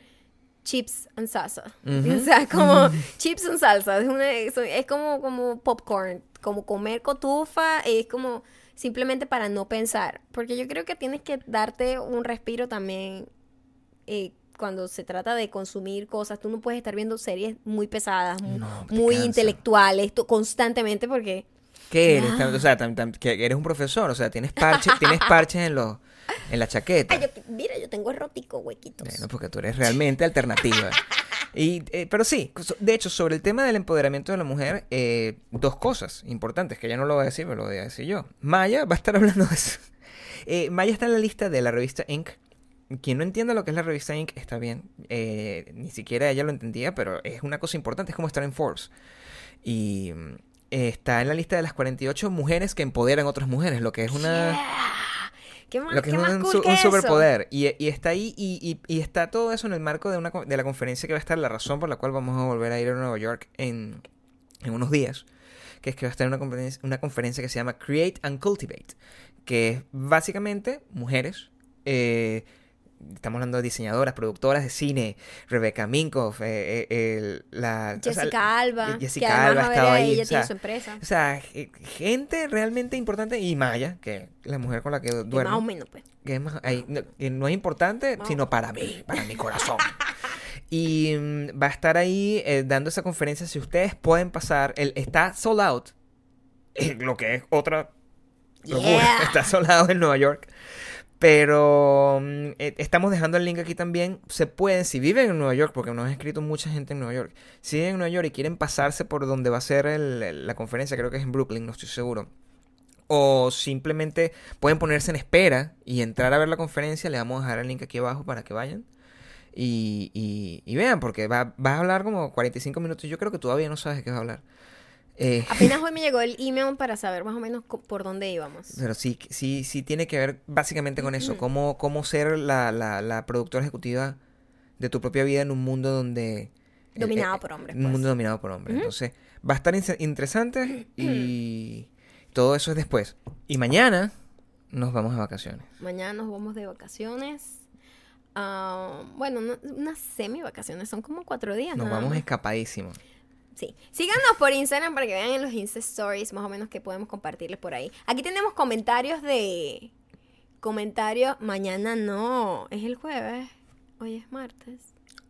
chips and salsa. Ujú. O sea, como chips and salsa. Es, una- es, como, como popcorn, como comer cotufa, es como simplemente para no pensar. Porque yo creo que tienes que darte un respiro también eh, cuando se trata de consumir cosas. Tú no puedes estar viendo series muy pesadas, mu- No, muy intelectuales, tú- constantemente porque... ¿Qué eres? Ya. O sea, que eres un profesor, o sea, tienes parches, tienes parches en los en la chaqueta. Ay, yo- mira, yo tengo erótico, huequitos. Bueno, porque tú eres realmente alternativa. Y, eh, pero sí, de hecho, sobre el tema del empoderamiento de la mujer, eh, dos cosas importantes, que ya no lo voy a decir, me lo voy a decir yo. Maya va a estar hablando de eso. Eh, Maya está en la lista de la revista Inc. Quien no entienda lo que es la revista Inc. está bien. Eh, ni siquiera ella lo entendía, pero es una cosa importante, es como estar en Forbes. Y mm, eh, está en la lista de las 48 mujeres que empoderan a otras mujeres, lo que es una... Yeah. ¿Qué más, Lo que qué es más un, cool su- que un eso? superpoder. Y, y está ahí, y, y- y está todo eso en el marco de, una, de la conferencia que va a estar, la razón por la cual vamos a volver a ir a Nueva York en, en unos días. Que es que va a estar una conferencia, una conferencia que se llama Create and Cultivate. Que es básicamente mujeres. eh, estamos hablando de diseñadoras, productoras de cine. Rebecca Minkoff, eh, eh, el- la, o sea, Jessica Alba. Jessica que además Alba estaba ahí, Ella o sea, tiene su empresa. O sea, ge- gente realmente importante. Y Maya, que es la mujer con la que duermo más o menos, pues. que, es más- ahí, no, que no es importante, No. sino para mí, para mi corazón. Y mm, va a estar ahí eh, dando esa conferencia. Si ustedes pueden pasar, el, está sold out, eh, lo que es otra locura. Yeah. Está sold out en Nueva York. Pero mm, eh, estamos dejando el link aquí también. Se pueden, si viven en Nueva York, porque nos ha escrito mucha gente en Nueva York. Si viven en Nueva York y quieren pasarse por donde va a ser la conferencia, creo que es en Brooklyn, no estoy seguro. O simplemente pueden ponerse en espera y entrar a ver la conferencia. Le vamos a dejar el link aquí abajo para que vayan. Y, y- y vean, porque va, va a hablar como 45 minutos. Yo creo que todavía no sabes de qué va a hablar. Eh, Apenas hoy me llegó el email para saber más o menos por dónde íbamos. pero sí, sí, sí tiene que ver básicamente con eso. Cómo, cómo ser la, la, la productora ejecutiva de tu propia vida en un mundo donde... eh, Dominado eh, por hombres, Un pues. mundo dominado por hombres. Entonces, va a estar in- interesante y todo eso es después. Y mañana nos vamos a vacaciones. Mañana nos vamos de vacaciones. Ah, bueno, no- unas semi vacaciones, son como cuatro días. Nos vamos escapadísimos. Sí. Síganos por Instagram para que vean en los Insta Stories más o menos que podemos compartirles por ahí. Aquí tenemos comentarios de. Comentarios. Mañana no. Es el jueves. Hoy es martes.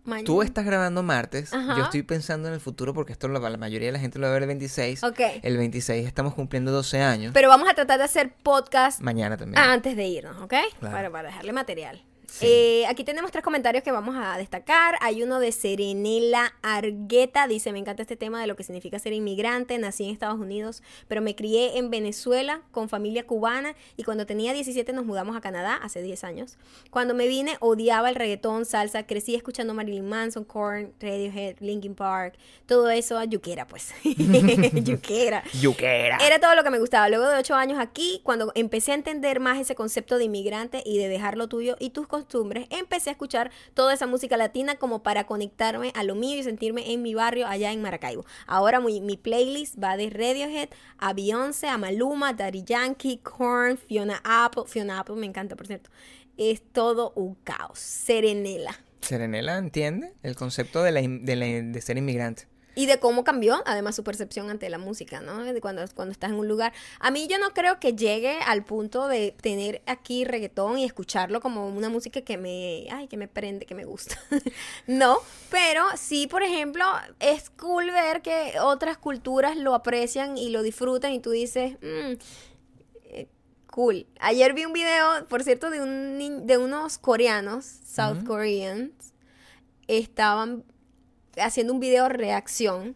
Mañana. Tú estás grabando martes. Ajá. Yo estoy pensando en el futuro porque esto lo- la mayoría de la gente lo va a ver el 26. Ok. El 26 estamos cumpliendo 12 años. Pero vamos a tratar de hacer podcast Mañana también. antes de irnos, ¿ok? Claro. Para, para dejarle material. Sí. Eh, aquí tenemos tres comentarios que vamos a destacar. Hay uno de Serenela Argueta. Dice, me encanta este tema de lo que significa ser inmigrante. Nací en Estados Unidos, pero me crié en Venezuela con familia cubana y cuando tenía 17 nos mudamos a Canadá hace 10 años. Cuando me vine odiaba el reggaetón, salsa. Crecí escuchando Marilyn Manson, Korn, Radiohead, Linkin Park. Todo eso, yuquera pues. yuquera. Yuquera. Era todo lo que me gustaba. Luego de ocho años aquí, cuando empecé a entender más ese concepto de inmigrante y de dejar lo tuyo y tus costumbres, empecé a escuchar toda esa música latina como para conectarme a lo mío y sentirme en mi barrio allá en Maracaibo. Ahora mi, playlist va de Radiohead a Beyoncé, a Maluma, Daddy Yankee, Korn, Fiona Apple. Fiona Apple me encanta, por cierto. Es todo un caos. Serenela. Serenela entiende el concepto de, la, in- de, la- de ser inmigrante. Y de cómo cambió, además, su percepción ante la música, ¿no? De cuando, cuando estás en un lugar. A mí yo no creo que llegue al punto de tener aquí reggaetón y escucharlo como una música que me, ay, que me prende, que me gusta. no, pero sí, por ejemplo, es cool ver que otras culturas lo aprecian y lo disfrutan y tú dices, "Mm, eh, cool. Ayer vi un video, por cierto, de, un, de unos coreanos, South. Koreans, estaban haciendo un video reacción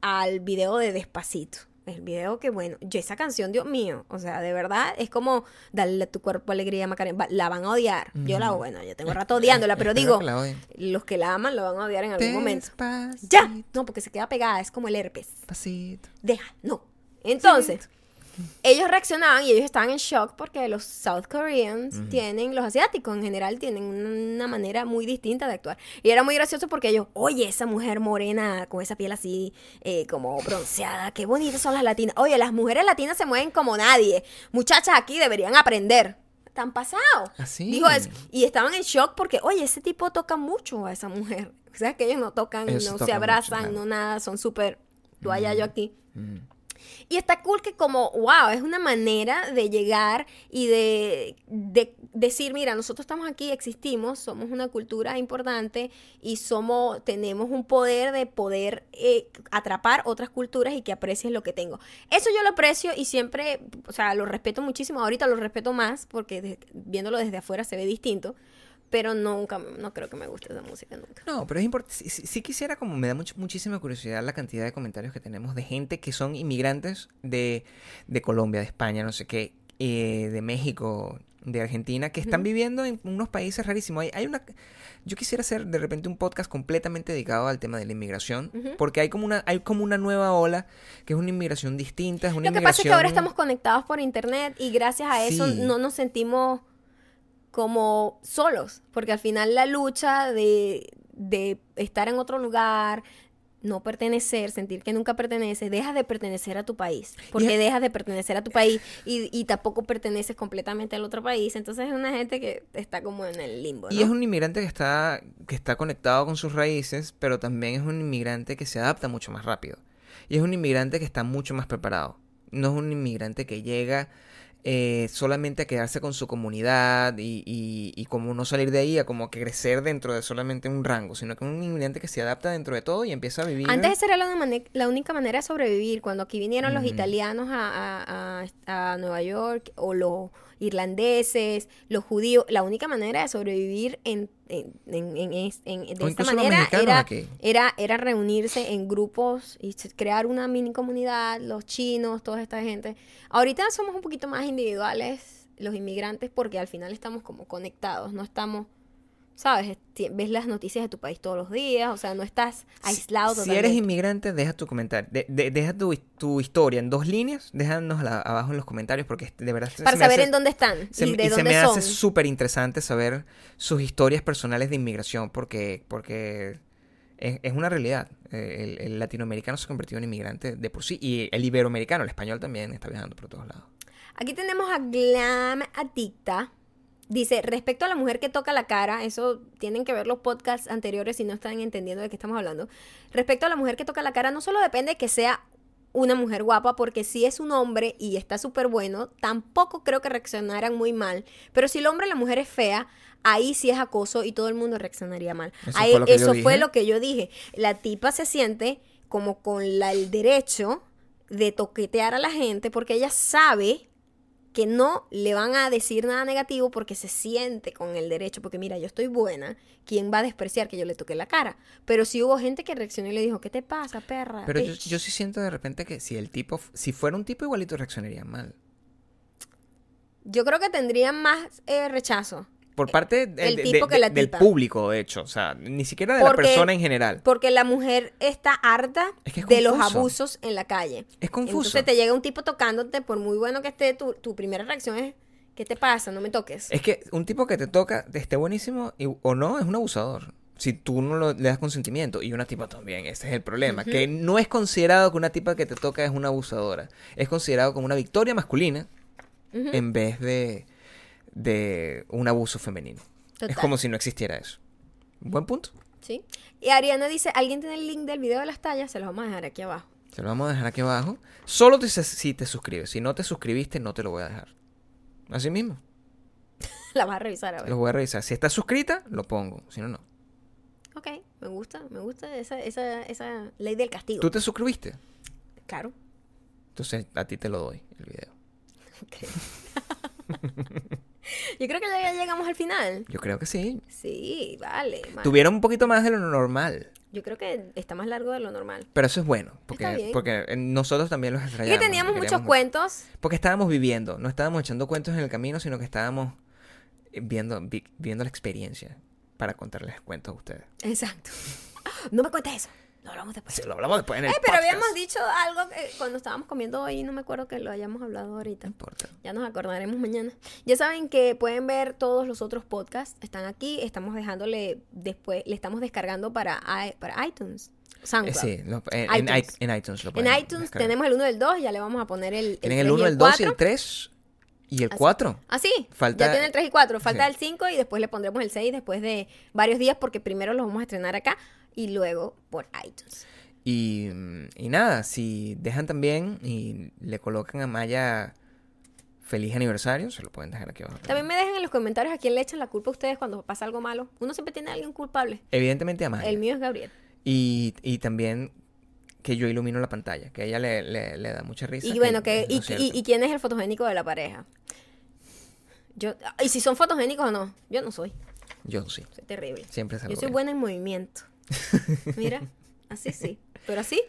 al video de Despacito. El video que, bueno, yo esa canción, Dios mío, o sea, de verdad, es como darle a tu cuerpo alegría, Macarena. La van a odiar. Yo la, bueno, yo tengo rato odiándola, pero digo, que la los que la aman lo van a odiar en algún momento. Despacito, ¡Ya! No, porque se queda pegada, es como el herpes. Despacito. Deja, no. Entonces, ellos reaccionaban y ellos estaban en shock porque los South Koreans tienen, los asiáticos en general, tienen una manera muy distinta de actuar. Y era muy gracioso porque ellos, oye, esa mujer morena con esa piel así, eh, como bronceada, qué bonitas son las latinas. Oye, las mujeres latinas se mueven como nadie. Muchachas aquí deberían aprender. Están pasados. Así. Dijo eso. Y estaban en shock porque, oye, ese tipo toca mucho a esa mujer. O sea, que ellos no tocan, Ellos no se tocan mucho, abrazan, claro. no nada, son súper, tú allá, yo aquí. Mm. Y está cool que como, wow, es una manera de llegar y de, de decir, mira, nosotros estamos aquí, existimos, somos una cultura importante y somos, tenemos un poder de poder eh, atrapar otras culturas y que aprecies lo que tengo. Eso yo lo aprecio y siempre, o sea, lo respeto muchísimo. Ahorita lo respeto más porque viéndolo desde afuera se ve distinto. Pero nunca, no creo que me guste esa música nunca. No, pero es importante. Sí, sí- sí quisiera, como me da much- muchísima curiosidad la cantidad de comentarios que tenemos de gente que son inmigrantes de, de Colombia, de España, no sé qué, eh, de México, de Argentina, que están viviendo viviendo en unos países rarísimos. Hay, hay una. Yo quisiera hacer de repente un podcast completamente dedicado al tema de la inmigración, porque hay como una, hay como una nueva ola que es una inmigración distinta, es una Lo que pasa es que ahora estamos conectados por internet y gracias a eso no nos sentimos como solos, porque al final la lucha de, de estar en otro lugar, no pertenecer, sentir que nunca perteneces, dejas de pertenecer a tu país, porque dejas de pertenecer a tu país y, y, tampoco perteneces completamente al otro país, entonces es una gente que está como en el limbo. Y es un inmigrante que está, que está conectado con sus raíces, pero también es un inmigrante que se adapta mucho más rápido. Y es un inmigrante que está mucho más preparado. No es un inmigrante que llega eh, solamente a quedarse con su comunidad y, y, como no salir de ahí a como que crecer dentro de solamente un rango, sino que un inmigrante que se adapta dentro de todo y empieza a vivir. Antes esa era la, la única manera de sobrevivir. Cuando aquí vinieron los italianos a, a, a, Nueva York o los irlandeses, los judíos, la única manera de sobrevivir en, en, en, en de esta manera era, era, era reunirse en grupos y crear una mini comunidad, los chinos, toda esta gente. Ahorita somos un poquito más individuales los inmigrantes porque al final estamos como conectados, no estamos ¿sabes? Ves las noticias de tu país todos los días, o sea, no estás aislado. Si, eres inmigrante, deja tu comentario, deja tu, tu, historia en dos líneas, déjanos abajo en los comentarios porque de verdad... Para saber en dónde están se, y de y dónde se me son. hace súper interesante saber sus historias personales de inmigración porque, porque es, es una realidad. El, el, latinoamericano se ha convertido en inmigrante de por sí y el iberoamericano, el español también está viajando por todos lados. Aquí tenemos a Glam Adicta Dice, respecto a la mujer que toca la cara, eso tienen que ver los podcasts anteriores si no están entendiendo de qué estamos hablando. Respecto a la mujer que toca la cara, no solo depende de que sea una mujer guapa, porque si es un hombre y está súper bueno, tampoco creo que reaccionaran muy mal. Pero si el hombre y la mujer es fea, ahí sí es acoso y todo el mundo reaccionaría mal. Eso, ahí, fue, lo que, eso fue lo que yo dije. La tipa se siente como con la, el derecho de toquetear a la gente porque ella sabe que no le van a decir nada negativo porque se siente con el derecho, porque mira, yo estoy buena, ¿quién va a despreciar que yo le toque la cara? Pero sí hubo gente que reaccionó y le dijo, ¿qué te pasa, perra? Pero yo, yo, sí siento de repente que si el tipo, si fuera un tipo igualito reaccionaría mal. Yo creo que tendrían más eh, rechazo por parte del público, de hecho. O sea, ni siquiera de la persona en general. Porque la mujer está harta de los abusos en la calle. Es confuso. Entonces te llega un tipo tocándote, por muy bueno que esté, tu, tu primera reacción es, ¿qué te pasa? No me toques. Es que un tipo que te toca, esté buenísimo o no, es un abusador. Si tú no le das consentimiento. Y una tipa también, ese es el problema. Que no es considerado que una tipa que te toca es una abusadora. Es considerado como una victoria masculina en vez de de un abuso femenino. Es como si no existiera eso. Buen punto. Sí. Y Ariana dice, ¿alguien tiene el link del video de las tallas? Se los vamos a dejar aquí abajo. Se lo vamos a dejar aquí abajo. Solo si te suscribes. Si no te suscribiste, no te lo voy a dejar. Así mismo. La vas a revisar ahora. Lo voy a revisar. Si estás suscrita, lo pongo. Si no, no. Ok, me gusta, me gusta esa, esa, esa ley del castigo. ¿Tú te suscribiste? Claro. Entonces a ti te lo doy, el video. Ok. Yo creo que ya llegamos al final. Yo creo que sí. Sí, vale. Tuvieron un poquito más de lo normal. Yo creo que está más largo de lo normal. Pero eso es bueno, porque, porque nosotros también los extrañamos. Y teníamos muchos cuentos. Porque estábamos viviendo, no estábamos echando cuentos en el camino, sino que estábamos viendo, viendo la experiencia para contarles cuentos a ustedes. Exacto. No me cuentes eso. Lo hablamos después. Sí, lo hablamos después en el eh, pero habíamos dicho algo que cuando estábamos comiendo hoy, no me acuerdo que lo hayamos hablado ahorita. No importa. Ya nos acordaremos mañana. Ya saben que pueden ver todos los otros podcasts. Están aquí. Estamos dejándole después, le estamos descargando para, para iTunes. SoundCloud. sí, en, iTunes. en, iTunes. lo En iTunes tenemos el 1 del 2, ya le vamos a poner el. Tienen el 1, el 2 y el 3. ¿Y el 4? Ah, sí. Falta... Ya tiene el 3 y 4. Falta el 5 y después le pondremos el 6 después de varios días porque primero los vamos a estrenar acá y luego por iTunes. Y, y nada, si dejan también y le colocan a Maya feliz aniversario, se lo pueden dejar aquí abajo. También me dejan en los comentarios a quién le echan la culpa a ustedes cuando pasa algo malo. Uno siempre tiene a alguien culpable. Evidentemente a Maya. El mío es Gabriel. Y, y también que yo ilumino la pantalla, que a ella le, le, le da mucha risa. Y bueno, que, y, y, y, quién es el fotogénico de la pareja. Yo, y si son fotogénicos o no, yo no soy. Yo sí. Soy terrible. Siempre Yo soy buena en movimiento. Mira, así sí. Pero así,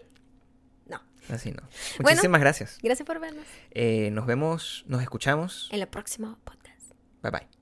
no. Así no. Muchísimas gracias. Gracias por vernos. Eh, nos vemos, nos escuchamos. En el próximo podcast. Bye bye.